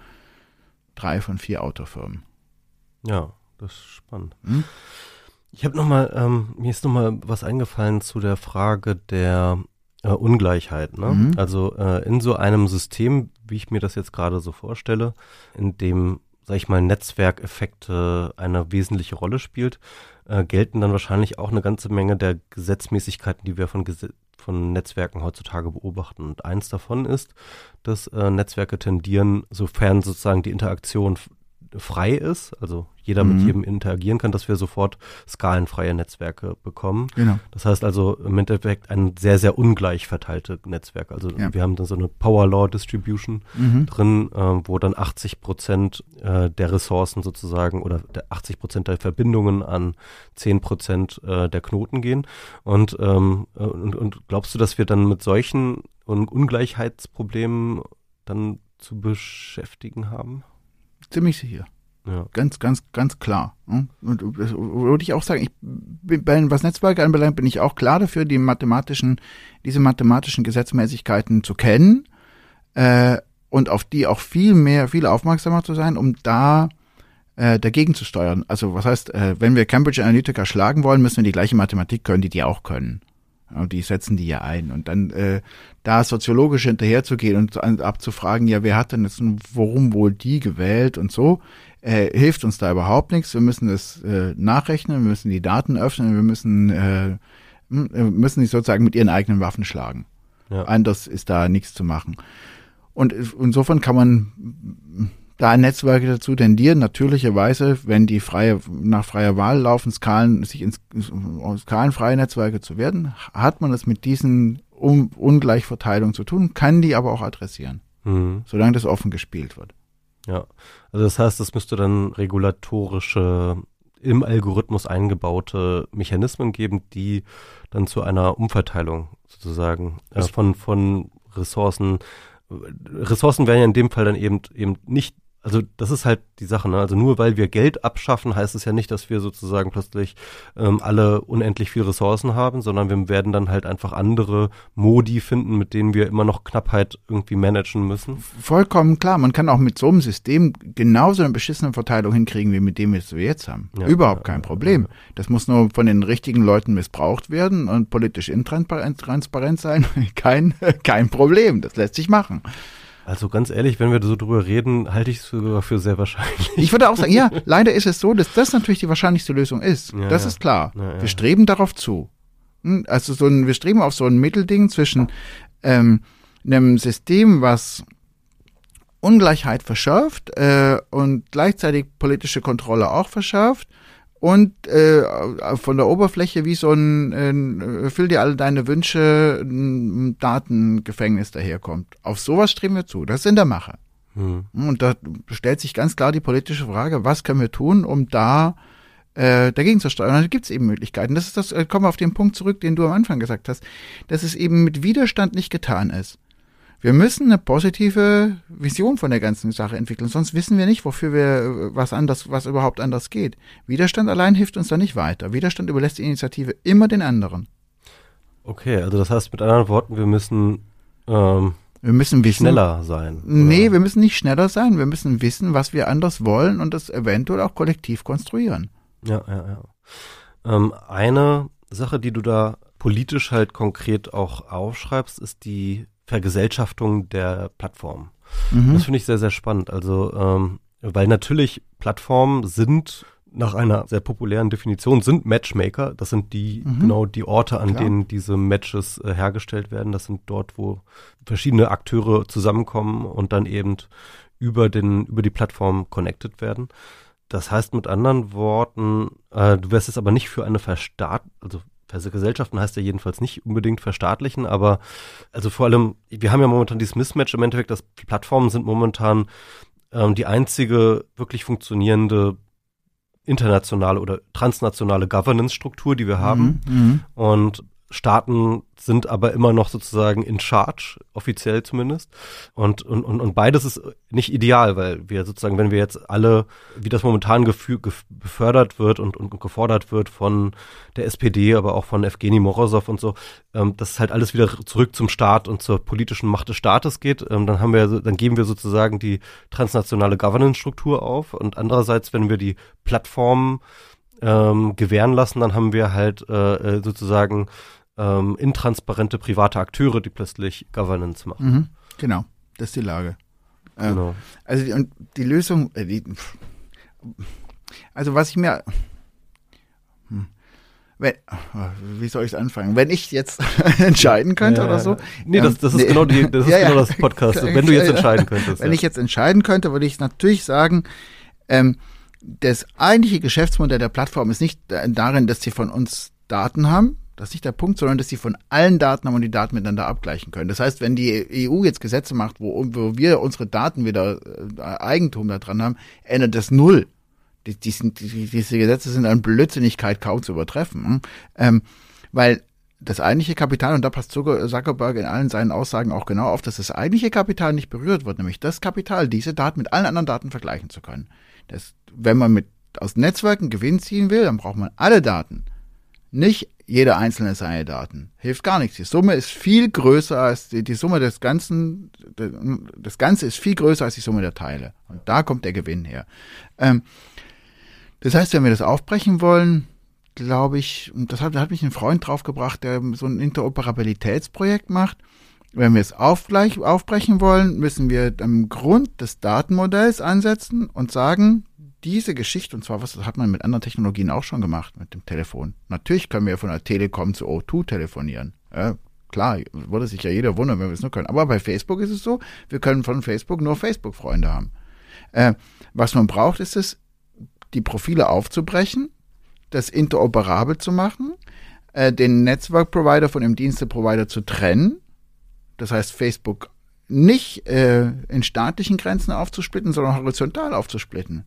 drei von vier Autofirmen. Ja, das ist spannend. Hm? Ich habe noch mal, ähm, mir ist noch mal was eingefallen zu der Frage der äh, Ungleichheit. Ne? Mhm. Also äh, in so einem System, wie ich mir das jetzt gerade so vorstelle, in dem, sag ich mal, Netzwerkeffekte eine wesentliche Rolle spielt, äh, gelten dann wahrscheinlich auch eine ganze Menge der Gesetzmäßigkeiten, die wir von, Gesetz von Netzwerken heutzutage beobachten. Und eins davon ist, dass äh, Netzwerke tendieren, sofern sozusagen die Interaktion frei ist, also jeder mhm. mit jedem interagieren kann, dass wir sofort skalenfreie Netzwerke bekommen. Genau. Das heißt also im Endeffekt ein sehr, sehr ungleich verteilte Netzwerk. Also ja. wir haben dann so eine Power Law Distribution mhm. drin, äh, wo dann 80 Prozent äh, der Ressourcen sozusagen oder der 80 Prozent der Verbindungen an 10 Prozent äh, der Knoten gehen. Und, ähm, und, und glaubst du, dass wir dann mit solchen Ungleichheitsproblemen dann zu beschäftigen haben? Ziemlich sicher. Ja. Ganz, ganz, ganz klar. Und das würde ich auch sagen, ich bin, was Netzwerke anbelangt, bin ich auch klar dafür, die mathematischen, diese mathematischen Gesetzmäßigkeiten zu kennen äh, und auf die auch viel mehr, viel aufmerksamer zu sein, um da äh, dagegen zu steuern. Also was heißt, äh, wenn wir Cambridge Analytica schlagen wollen, müssen wir die gleiche Mathematik können, die die auch können. Und die setzen die ja ein. Und dann äh, da soziologisch hinterherzugehen und abzufragen, ja, wer hat denn jetzt, warum wohl die gewählt und so, äh, hilft uns da überhaupt nichts. Wir müssen es äh, nachrechnen, wir müssen die Daten öffnen, wir müssen, äh, äh müssen sie sozusagen mit ihren eigenen Waffen schlagen. Ja. Anders ist da nichts zu machen. Und insofern kann man da Netzwerke dazu tendieren, natürlicherweise, wenn die freie, nach freier Wahl laufen, Skalen, sich ins, skalenfreie Netzwerke zu werden, hat man es mit diesen Un Ungleichverteilungen zu tun, kann die aber auch adressieren, mhm. solange das offen gespielt wird. Ja, also das heißt, es müsste dann regulatorische, im Algorithmus eingebaute Mechanismen geben, die dann zu einer Umverteilung sozusagen äh, von, von Ressourcen Ressourcen wären ja in dem Fall dann eben eben nicht also das ist halt die Sache, ne? Also nur weil wir Geld abschaffen, heißt es ja nicht, dass wir sozusagen plötzlich ähm, alle unendlich viel Ressourcen haben, sondern wir werden dann halt einfach andere Modi finden, mit denen wir immer noch Knappheit irgendwie managen müssen. Vollkommen klar. Man kann auch mit so einem System genauso eine beschissene Verteilung hinkriegen, wie mit dem wir es jetzt haben. Ja, Überhaupt kein Problem. Das muss nur von den richtigen Leuten missbraucht werden und politisch intransparent sein. *laughs* kein, kein Problem. Das lässt sich machen. Also ganz ehrlich, wenn wir so drüber reden, halte ich es sogar für sehr wahrscheinlich. Ich würde auch sagen, ja, *laughs* leider ist es so, dass das natürlich die wahrscheinlichste Lösung ist. Ja, das ja. ist klar. Ja, wir streben darauf zu. Hm, also so ein, wir streben auf so ein Mittelding zwischen ähm, einem System, was Ungleichheit verschärft äh, und gleichzeitig politische Kontrolle auch verschärft und äh, von der Oberfläche wie so ein äh, füll dir alle deine Wünsche ein Datengefängnis daherkommt. Auf sowas streben wir zu. Das ist in der Mache. Hm. Und da stellt sich ganz klar die politische Frage, was können wir tun, um da äh, dagegen zu steuern. Und da gibt es eben Möglichkeiten. Das ist das, äh, kommen wir auf den Punkt zurück, den du am Anfang gesagt hast, dass es eben mit Widerstand nicht getan ist. Wir müssen eine positive Vision von der ganzen Sache entwickeln, sonst wissen wir nicht, wofür wir was anders, was überhaupt anders geht. Widerstand allein hilft uns da nicht weiter. Widerstand überlässt die Initiative immer den anderen. Okay, also das heißt mit anderen Worten, wir müssen ähm, wir müssen wissen, schneller sein. Oder? Nee, wir müssen nicht schneller sein. Wir müssen wissen, was wir anders wollen und das eventuell auch kollektiv konstruieren. Ja, ja, ja. Ähm, eine Sache, die du da politisch halt konkret auch aufschreibst, ist die Vergesellschaftung der Plattform. Mhm. Das finde ich sehr, sehr spannend. Also, ähm, weil natürlich Plattformen sind nach einer sehr populären Definition sind Matchmaker. Das sind die mhm. genau die Orte, an Klar. denen diese Matches äh, hergestellt werden. Das sind dort, wo verschiedene Akteure zusammenkommen und dann eben über den über die Plattform connected werden. Das heißt mit anderen Worten, äh, du wirst es aber nicht für eine Verstaat, also Gesellschaften heißt ja jedenfalls nicht unbedingt verstaatlichen, aber also vor allem, wir haben ja momentan dieses Mismatch im Endeffekt, dass Plattformen sind momentan ähm, die einzige wirklich funktionierende internationale oder transnationale Governance-Struktur, die wir haben. Mhm, mhm. und Staaten sind aber immer noch sozusagen in charge, offiziell zumindest. Und, und, und, beides ist nicht ideal, weil wir sozusagen, wenn wir jetzt alle, wie das momentan gefü befördert wird und, und gefordert wird von der SPD, aber auch von Evgeny Morozov und so, ähm, dass halt alles wieder zurück zum Staat und zur politischen Macht des Staates geht, ähm, dann haben wir, dann geben wir sozusagen die transnationale Governance-Struktur auf. Und andererseits, wenn wir die Plattformen ähm, gewähren lassen, dann haben wir halt äh, äh sozusagen ähm, intransparente private Akteure, die plötzlich Governance machen. Mhm, genau, das ist die Lage. Äh, genau. Also die, und die Lösung, äh, die, also was ich mir, hm, wenn, wie soll ich anfangen? Wenn ich jetzt *laughs* entscheiden könnte ja, oder so? Nee, das, das ist nee, genau die, das *laughs* ist ja, genau das Podcast. Wenn du jetzt entscheiden könntest. Wenn ja. ich jetzt entscheiden könnte, würde ich natürlich sagen, ähm, das eigentliche Geschäftsmodell der Plattform ist nicht darin, dass sie von uns Daten haben, das ist nicht der Punkt, sondern dass sie von allen Daten haben und die Daten miteinander abgleichen können. Das heißt, wenn die EU jetzt Gesetze macht, wo, wo wir unsere Daten wieder äh, Eigentum da dran haben, ändert das null. Die, die sind, die, diese Gesetze sind an Blödsinnigkeit kaum zu übertreffen. Hm? Ähm, weil das eigentliche Kapital, und da passt Zuckerberg in allen seinen Aussagen auch genau auf, dass das eigentliche Kapital nicht berührt wird, nämlich das Kapital, diese Daten mit allen anderen Daten vergleichen zu können. Das, wenn man mit aus Netzwerken Gewinn ziehen will, dann braucht man alle Daten. Nicht jeder einzelne seine Daten. Hilft gar nichts. Die Summe ist viel größer als die, die Summe des Ganzen. Das Ganze ist viel größer als die Summe der Teile. Und da kommt der Gewinn her. Ähm, das heißt, wenn wir das aufbrechen wollen, glaube ich, und das hat, hat mich ein Freund draufgebracht, der so ein Interoperabilitätsprojekt macht. Wenn wir es aufbrechen wollen, müssen wir am Grund des Datenmodells ansetzen und sagen, diese Geschichte, und zwar, was hat man mit anderen Technologien auch schon gemacht, mit dem Telefon. Natürlich können wir von der Telekom zu O2 telefonieren. Ja, klar, würde sich ja jeder wundern, wenn wir es nur können. Aber bei Facebook ist es so, wir können von Facebook nur Facebook-Freunde haben. Äh, was man braucht, ist es, die Profile aufzubrechen, das interoperabel zu machen, äh, den Netzwerkprovider von dem Diensteprovider zu trennen. Das heißt, Facebook nicht äh, in staatlichen Grenzen aufzusplitten, sondern horizontal aufzusplitten.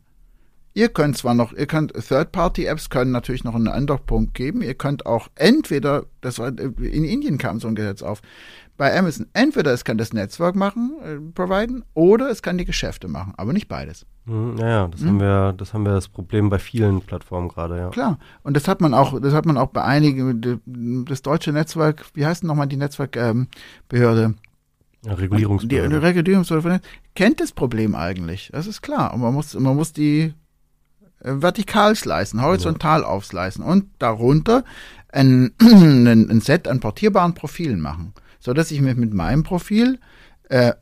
Ihr könnt zwar noch, ihr könnt Third-Party-Apps können natürlich noch einen Andockpunkt geben. Ihr könnt auch entweder, das war, in Indien kam so ein Gesetz auf, bei Amazon, entweder es kann das Netzwerk machen, äh, providen, oder es kann die Geschäfte machen, aber nicht beides. Mhm, ja, das hm? haben wir, das haben wir das Problem bei vielen Plattformen gerade, ja. Klar. Und das hat man auch, das hat man auch bei einigen, das deutsche Netzwerk, wie heißt denn nochmal die Netzwerkbehörde? Ähm, ja, Regulierungsbehörde. Die, die Regulierungsbehörde kennt das Problem eigentlich. Das ist klar. Und man muss, man muss die äh, vertikal slicen, horizontal ja. aufslicen und darunter ein, *clears throat* ein, Set an portierbaren Profilen machen, so dass ich mich mit meinem Profil äh,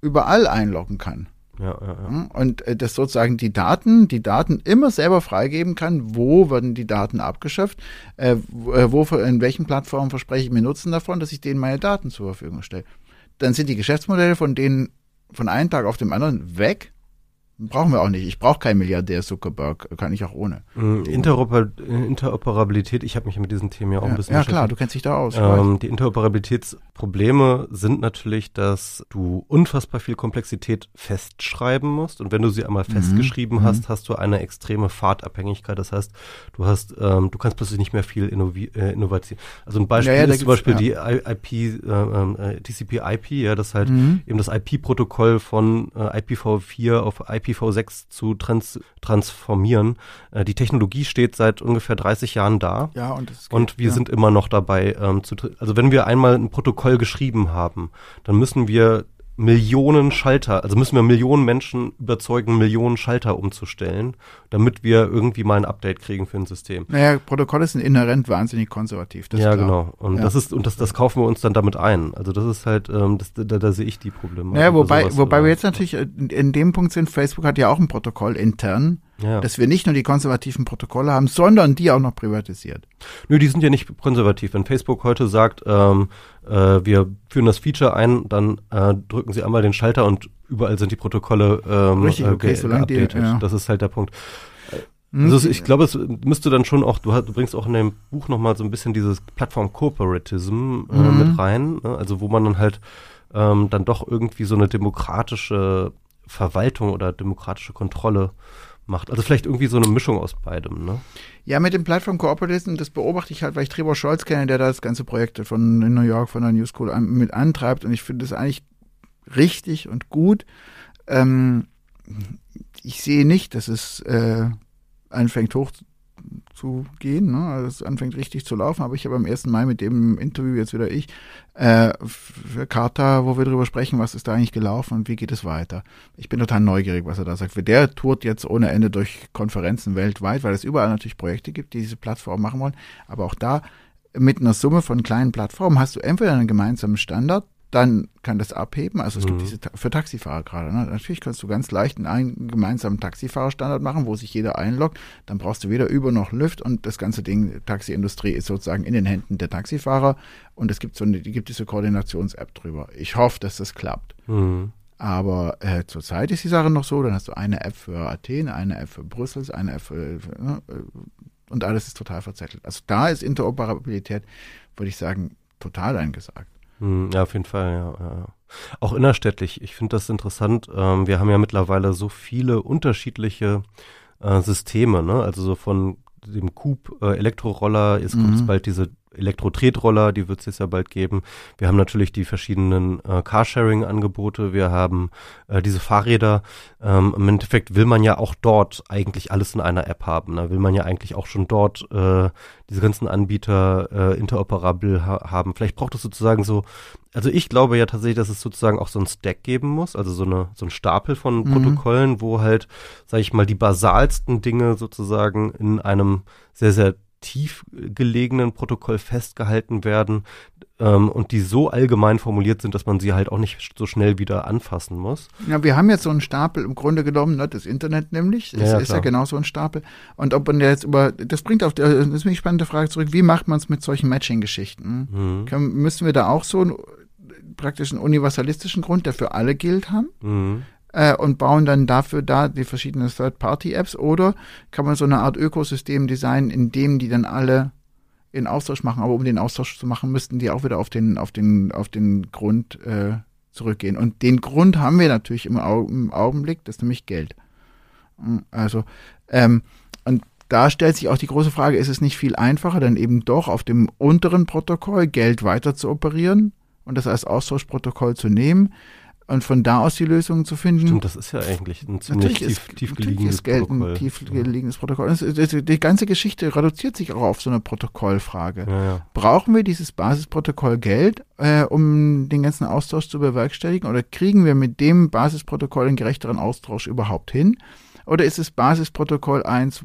überall einloggen kann. Ja, ja, ja. Hm? Und äh, das sozusagen die Daten, die Daten immer selber freigeben kann, wo werden die Daten abgeschöpft, äh, wo, äh, in welchen Plattformen verspreche ich mir Nutzen davon, dass ich denen meine Daten zur Verfügung stelle. Dann sind die Geschäftsmodelle von denen von einem Tag auf den anderen weg Brauchen wir auch nicht. Ich brauche keinen Milliardär Zuckerberg. Kann ich auch ohne. Mm, Interoper Interoperabilität, ich habe mich mit diesen Themen ja auch ja, ein bisschen Ja klar, du kennst dich da aus. Ähm, die Interoperabilitätsprobleme sind natürlich, dass du unfassbar viel Komplexität festschreiben musst. Und wenn du sie einmal mhm. festgeschrieben mhm. hast, hast du eine extreme Fahrtabhängigkeit. Das heißt, du hast, ähm, du kannst plötzlich nicht mehr viel äh, Innovation. Also ein Beispiel ja, ja, ist zum Beispiel die IP, äh, äh, TCP/IP, ja, das halt mhm. eben das IP-Protokoll von äh, IPv4 auf IP IPv6 zu trans transformieren. Äh, die Technologie steht seit ungefähr 30 Jahren da. Ja, und, geht, und wir ja. sind immer noch dabei. Ähm, zu, also wenn wir einmal ein Protokoll geschrieben haben, dann müssen wir Millionen Schalter, also müssen wir Millionen Menschen überzeugen, Millionen Schalter umzustellen, damit wir irgendwie mal ein Update kriegen für ein System. Naja, Protokolle sind inhärent wahnsinnig konservativ. ja, genau. Und ja. das ist, und das, das kaufen wir uns dann damit ein. Also das ist halt, ähm, das, da, da sehe ich die Probleme. Naja, wobei, sowas, wobei wir jetzt natürlich in, in dem Punkt sind, Facebook hat ja auch ein Protokoll intern ja. Dass wir nicht nur die konservativen Protokolle haben, sondern die auch noch privatisiert. Nö, die sind ja nicht konservativ. Wenn Facebook heute sagt, ähm, äh, wir führen das Feature ein, dann äh, drücken sie einmal den Schalter und überall sind die Protokolle ähm, Richtig, okay, äh, solange die, ja. Das ist halt der Punkt. Hm? Also ich glaube, es müsste dann schon auch, du, du bringst auch in dem Buch nochmal so ein bisschen dieses Plattform-Corporatism äh, mhm. mit rein, ne? also wo man dann halt ähm, dann doch irgendwie so eine demokratische Verwaltung oder demokratische Kontrolle macht. Also vielleicht irgendwie so eine Mischung aus beidem, ne? Ja, mit dem Plattform Corporatism, das beobachte ich halt, weil ich Trevor Scholz kenne, der da das ganze Projekt von New York, von der New School an, mit antreibt und ich finde das eigentlich richtig und gut. Ähm, ich sehe nicht, dass es äh, anfängt hoch zu gehen, ne? also es anfängt richtig zu laufen, aber ich habe am 1. Mai mit dem Interview, jetzt wieder ich, äh, für Carta, wo wir darüber sprechen, was ist da eigentlich gelaufen und wie geht es weiter. Ich bin total neugierig, was er da sagt. Der tourt jetzt ohne Ende durch Konferenzen weltweit, weil es überall natürlich Projekte gibt, die diese Plattform machen wollen, aber auch da mit einer Summe von kleinen Plattformen hast du entweder einen gemeinsamen Standard, dann kann das abheben. Also es mhm. gibt diese für Taxifahrer gerade. Ne? Natürlich kannst du ganz leicht einen gemeinsamen Taxifahrerstandard machen, wo sich jeder einloggt. Dann brauchst du weder Über noch Lüft und das ganze Ding, Taxiindustrie ist sozusagen in den Händen der Taxifahrer und es gibt so eine, gibt diese Koordinations-App drüber. Ich hoffe, dass das klappt. Mhm. Aber äh, zurzeit ist die Sache noch so, dann hast du eine App für Athen, eine App für Brüssel, eine App für, für ne? und alles ist total verzettelt. Also da ist Interoperabilität, würde ich sagen, total eingesagt. Hm, ja, auf jeden Fall, ja. ja. Auch innerstädtlich, ich finde das interessant. Ähm, wir haben ja mittlerweile so viele unterschiedliche äh, Systeme, ne? Also so von dem Coop äh, Elektroroller, jetzt mhm. kommt bald diese Elektro-Tretroller, die wird es jetzt ja bald geben. Wir haben natürlich die verschiedenen äh, Carsharing-Angebote, wir haben äh, diese Fahrräder. Ähm, Im Endeffekt will man ja auch dort eigentlich alles in einer App haben. Da ne? will man ja eigentlich auch schon dort äh, diese ganzen Anbieter äh, interoperabel ha haben. Vielleicht braucht es sozusagen so, also ich glaube ja tatsächlich, dass es sozusagen auch so ein Stack geben muss, also so eine so ein Stapel von mhm. Protokollen, wo halt, sage ich mal, die basalsten Dinge sozusagen in einem sehr sehr tief gelegenen Protokoll festgehalten werden ähm, und die so allgemein formuliert sind, dass man sie halt auch nicht so schnell wieder anfassen muss. Ja, wir haben jetzt so einen Stapel im Grunde genommen, ne, das Internet nämlich, das ja, ist klar. ja genau so ein Stapel. Und ob man jetzt über, das bringt auf, das ist eine spannende Frage zurück, wie macht man es mit solchen Matching-Geschichten? Mhm. Müssen wir da auch so einen praktisch einen universalistischen Grund, der für alle gilt haben? Mhm äh, und bauen dann dafür da die verschiedenen Third-Party-Apps oder kann man so eine Art Ökosystem designen, in dem die dann alle in Austausch machen, aber um den Austausch zu machen, müssten die auch wieder auf den, auf den, auf den Grund äh, zurückgehen. Und den Grund haben wir natürlich im, Au im Augenblick, das ist nämlich Geld. Hm, also, ähm, und da stellt sich auch die große Frage, ist es nicht viel einfacher, dann eben doch auf dem unteren Protokoll Geld weiter zu operieren und das als Austauschprotokoll zu nehmen? Und von da aus die Lösungen zu finden. Stimmt, das ist ja eigentlich ein ziemlich tief, ist, tief gelegenes ist Geld Protokoll. ein tief gelegenes Protokoll. die ganze Geschichte reduziert sich auch auf so eine Protokollfrage. Ja, ja. Brauchen wir dieses Basisprotokoll Geld, äh, um den ganzen Austausch zu bewerkstelligen? Oder kriegen wir mit dem Basisprotokoll einen gerechteren Austausch überhaupt hin? Oder ist es Basisprotokoll 1,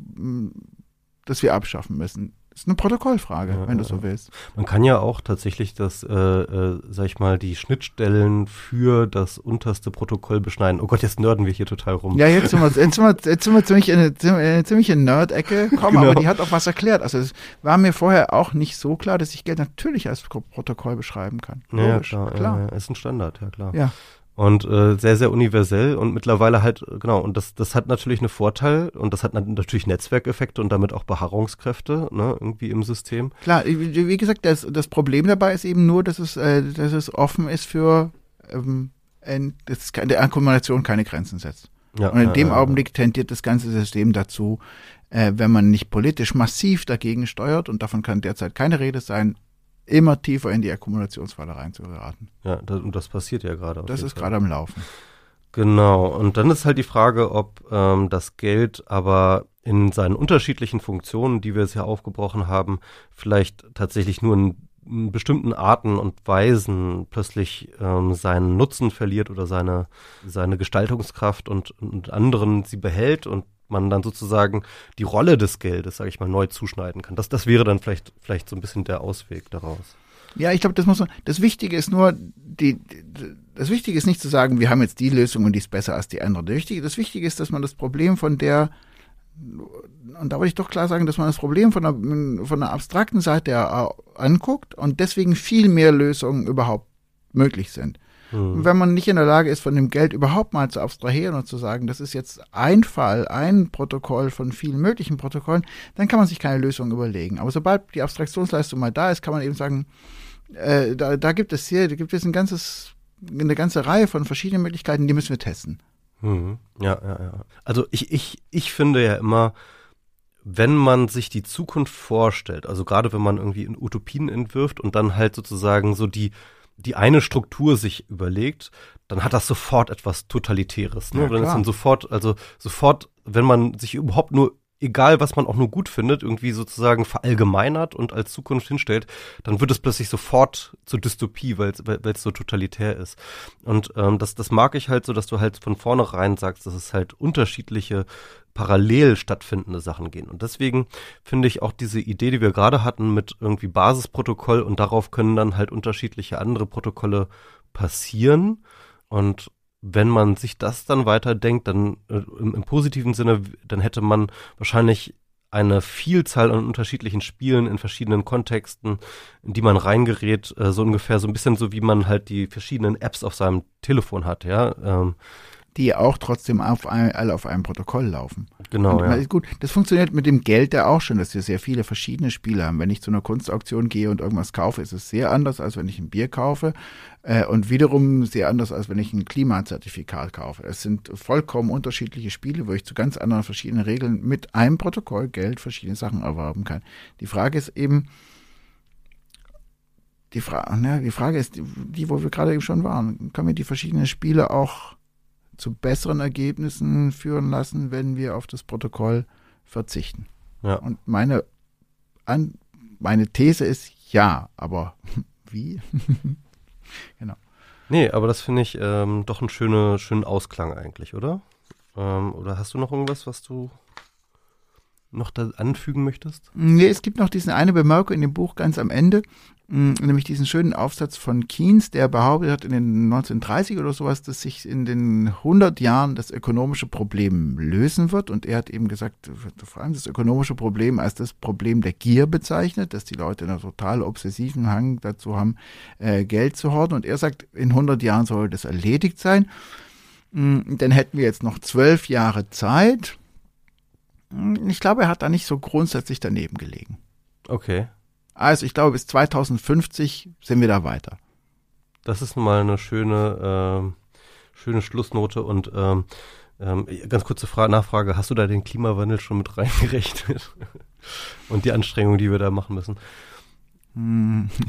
das wir abschaffen müssen? Das ist eine Protokollfrage, ja, wenn du so willst. Man kann ja auch tatsächlich das, äh, äh, sag ich mal, die Schnittstellen für das unterste Protokoll beschneiden. Oh Gott, jetzt nörden wir hier total rum. Ja, jetzt sind wir, jetzt sind wir, jetzt sind wir ziemlich in eine, ziemlich in Nerd-Ecke gekommen, genau. aber die hat auch was erklärt. Also es war mir vorher auch nicht so klar, dass ich Geld natürlich als Protokoll beschreiben kann. Logisch, ja, klar. klar. Ja, ist ein Standard, ja klar. Ja und äh, sehr sehr universell und mittlerweile halt genau und das das hat natürlich einen Vorteil und das hat natürlich Netzwerkeffekte und damit auch Beharrungskräfte ne, irgendwie im System. Klar, wie gesagt, das das Problem dabei ist eben nur, dass es äh, dass es offen ist für ähm, dass der Akkumulation keine Grenzen setzt. Ja, und in ja, dem ja, Augenblick tendiert das ganze System dazu, äh, wenn man nicht politisch massiv dagegen steuert und davon kann derzeit keine Rede sein, immer tiefer in die Akkumulationsfalle reinzugeraten. Ja, das, und das passiert ja gerade. Das ist gerade am Laufen. Genau, und dann ist halt die Frage, ob ähm, das Geld aber in seinen unterschiedlichen Funktionen, die wir jetzt ja aufgebrochen haben, vielleicht tatsächlich nur in, in bestimmten Arten und Weisen plötzlich ähm, seinen Nutzen verliert oder seine, seine Gestaltungskraft und, und anderen sie behält und man dann sozusagen die Rolle des Geldes, sage ich mal, neu zuschneiden kann. Das, das wäre dann vielleicht, vielleicht so ein bisschen der Ausweg daraus. Ja, ich glaube, das muss man, das Wichtige ist nur, die, das Wichtige ist nicht zu sagen, wir haben jetzt die Lösung und die ist besser als die andere. Das Wichtige, das Wichtige ist, dass man das Problem von der, und da würde ich doch klar sagen, dass man das Problem von der, von der abstrakten Seite anguckt und deswegen viel mehr Lösungen überhaupt möglich sind. Mhm. Und wenn man nicht in der Lage ist, von dem Geld überhaupt mal zu abstrahieren und zu sagen, das ist jetzt ein Fall, ein Protokoll von vielen möglichen Protokollen, dann kann man sich keine Lösung überlegen. Aber sobald die Abstraktionsleistung mal da ist, kann man eben sagen, äh, da, da gibt es hier, da gibt es ein ganzes, eine ganze Reihe von verschiedenen Möglichkeiten, die müssen wir testen. Mhm. Ja, ja, ja. Also ich, ich, ich finde ja immer, wenn man sich die Zukunft vorstellt, also gerade wenn man irgendwie in Utopien entwirft und dann halt sozusagen so die, die eine Struktur sich überlegt, dann hat das sofort etwas Totalitäres. Ne? Ja, dann ist dann sofort, also sofort, wenn man sich überhaupt nur egal was man auch nur gut findet, irgendwie sozusagen verallgemeinert und als Zukunft hinstellt, dann wird es plötzlich sofort zur Dystopie, weil es so totalitär ist. Und ähm, das, das mag ich halt so, dass du halt von vornherein sagst, dass es halt unterschiedliche parallel stattfindende Sachen gehen. Und deswegen finde ich auch diese Idee, die wir gerade hatten mit irgendwie Basisprotokoll und darauf können dann halt unterschiedliche andere Protokolle passieren. Und wenn man sich das dann weiterdenkt, dann äh, im, im, positiven Sinne, dann hätte man wahrscheinlich eine Vielzahl an unterschiedlichen Spielen in verschiedenen Kontexten, in die man reingerät, äh, so ungefähr so ein bisschen so, wie man halt die verschiedenen Apps auf seinem Telefon hat, ja. Ähm, die auch trotzdem auf ein, alle auf einem Protokoll laufen. Genau. Und, ja. Gut, das funktioniert mit dem Geld ja auch schon, dass wir sehr viele verschiedene Spiele haben. Wenn ich zu einer Kunstauktion gehe und irgendwas kaufe, ist es sehr anders, als wenn ich ein Bier kaufe. Äh, und wiederum sehr anders, als wenn ich ein Klimazertifikat kaufe. Es sind vollkommen unterschiedliche Spiele, wo ich zu ganz anderen verschiedenen Regeln mit einem Protokoll Geld verschiedene Sachen erwerben kann. Die Frage ist eben, die, Fra ne, die Frage ist, die, die, wo wir gerade eben schon waren, können wir die verschiedenen Spiele auch zu besseren Ergebnissen führen lassen, wenn wir auf das Protokoll verzichten. Ja. Und meine, an, meine These ist ja, aber *laughs* wie? *laughs* genau. Nee, aber das finde ich ähm, doch einen schöne, schönen Ausklang eigentlich, oder? Ähm, oder hast du noch irgendwas, was du noch da anfügen möchtest? Nee, es gibt noch diesen eine Bemerkung in dem Buch ganz am Ende, nämlich diesen schönen Aufsatz von Keynes, der behauptet hat in den 1930 oder sowas, dass sich in den 100 Jahren das ökonomische Problem lösen wird. Und er hat eben gesagt, vor allem das ökonomische Problem als das Problem der Gier bezeichnet, dass die Leute einen total obsessiven Hang dazu haben, äh, Geld zu horten. Und er sagt, in 100 Jahren soll das erledigt sein. Mm, dann hätten wir jetzt noch zwölf Jahre Zeit. Mm, ich glaube, er hat da nicht so grundsätzlich daneben gelegen. Okay. Also ich glaube, bis 2050 sind wir da weiter. Das ist nun mal eine schöne, äh, schöne Schlussnote und ähm, ähm, ganz kurze Frage, Nachfrage, hast du da den Klimawandel schon mit *laughs* reingerechnet? und die Anstrengungen, die wir da machen müssen? Hm. *laughs*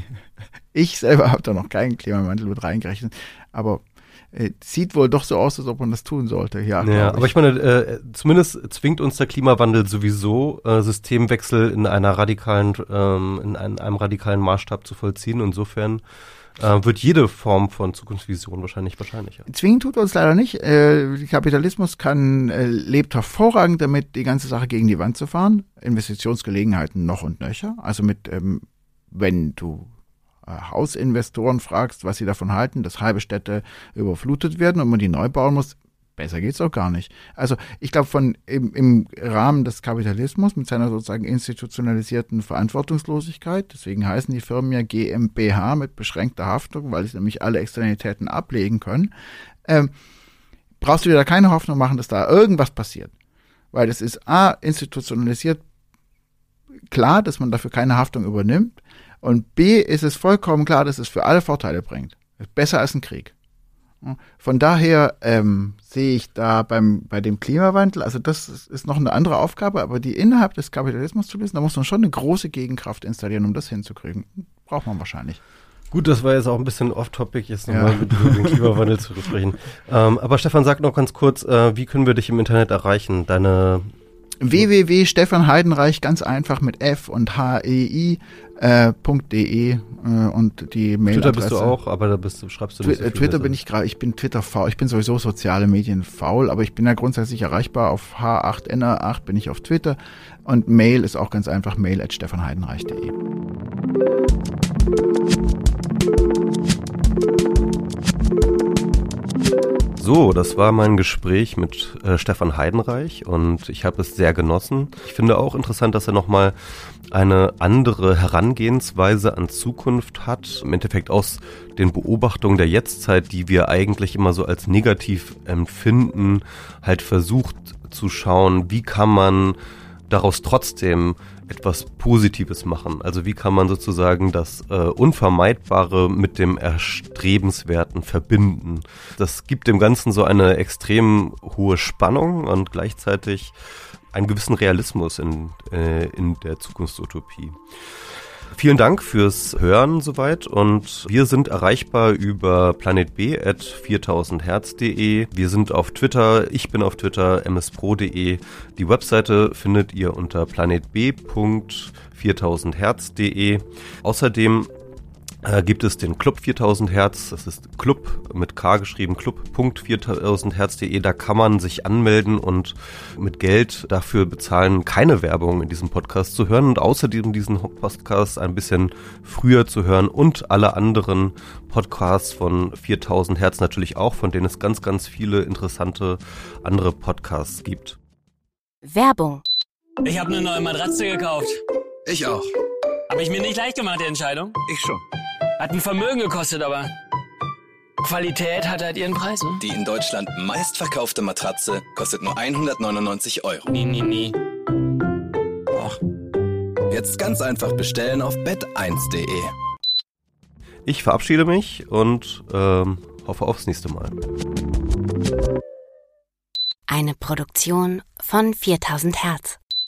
Ich selber habe da noch keinen Klimawandel mit reingerechnet, aber äh, sieht wohl doch so aus, als ob man das tun sollte. Ja, ja aber ich meine, äh, zumindest zwingt uns der Klimawandel sowieso, äh, Systemwechsel in einer radikalen, ähm, in einem, einem radikalen Maßstab zu vollziehen. Insofern äh, wird jede Form von Zukunftsvision wahrscheinlich wahrscheinlicher. Zwingen tut uns leider nicht. Äh, Kapitalismus kann äh, lebt hervorragend damit, die ganze Sache gegen die Wand zu fahren. Investitionsgelegenheiten noch und nöcher. Also mit, ähm, wenn du Hausinvestoren fragst, was sie davon halten, dass halbe Städte überflutet werden und man die neu bauen muss, besser geht's auch gar nicht. Also ich glaube, von im, im Rahmen des Kapitalismus mit seiner sozusagen institutionalisierten Verantwortungslosigkeit, deswegen heißen die Firmen ja GmbH mit beschränkter Haftung, weil sie nämlich alle Externalitäten ablegen können, ähm, brauchst du dir da keine Hoffnung machen, dass da irgendwas passiert. Weil es ist A, institutionalisiert klar, dass man dafür keine Haftung übernimmt. Und B ist es vollkommen klar, dass es für alle Vorteile bringt. Besser als ein Krieg. Von daher ähm, sehe ich da beim, bei dem Klimawandel, also das ist noch eine andere Aufgabe, aber die innerhalb des Kapitalismus zu lösen, da muss man schon eine große Gegenkraft installieren, um das hinzukriegen. Braucht man wahrscheinlich. Gut, das war jetzt auch ein bisschen off-topic, jetzt nochmal ja. mit dem Klimawandel zu sprechen. *laughs* Ähm, aber Stefan, sag noch ganz kurz, äh, wie können wir dich im Internet erreichen? Deine www.stefanheidenreich ganz einfach mit F und H-E-I äh, .de äh, und die Mail. Twitter bist du auch, aber da bist du, schreibst du nicht Twi so Twitter bin ich gerade, ich bin Twitter faul, ich bin sowieso soziale Medien faul, aber ich bin ja grundsätzlich erreichbar auf H8NR8 bin ich auf Twitter und Mail ist auch ganz einfach mail at stefanheidenreich.de. So, das war mein Gespräch mit äh, Stefan Heidenreich und ich habe es sehr genossen. Ich finde auch interessant, dass er nochmal eine andere Herangehensweise an Zukunft hat. Im Endeffekt aus den Beobachtungen der Jetztzeit, die wir eigentlich immer so als negativ empfinden, halt versucht zu schauen, wie kann man daraus trotzdem etwas Positives machen? Also wie kann man sozusagen das äh, Unvermeidbare mit dem Erstrebenswerten verbinden? Das gibt dem Ganzen so eine extrem hohe Spannung und gleichzeitig einen gewissen Realismus in, äh, in der Zukunftsutopie. Vielen Dank fürs Hören soweit und wir sind erreichbar über planetb.4000herz.de. Wir sind auf Twitter, ich bin auf Twitter, mspro.de. Die Webseite findet ihr unter planetb.4000herz.de. Außerdem äh, gibt es den Club 4000 Hertz. Das ist Club mit K geschrieben, club.4000herz.de. Da kann man sich anmelden und mit Geld dafür bezahlen, keine Werbung in diesem Podcast zu hören und außerdem diesen Podcast ein bisschen früher zu hören und alle anderen Podcasts von 4000 Hertz natürlich auch, von denen es ganz, ganz viele interessante andere Podcasts gibt. Werbung. Ich habe eine neue Matratze gekauft. Ich auch. Habe ich mir nicht leicht gemacht, die Entscheidung. Ich schon. Hat ein Vermögen gekostet, aber Qualität hat halt ihren Preis, ne? Die in Deutschland meistverkaufte Matratze kostet nur 199 Euro. Nie, nie, nie. Och. Jetzt ganz einfach bestellen auf bett1.de. Ich verabschiede mich und ähm, hoffe aufs nächste Mal. Eine Produktion von 4000 Hertz.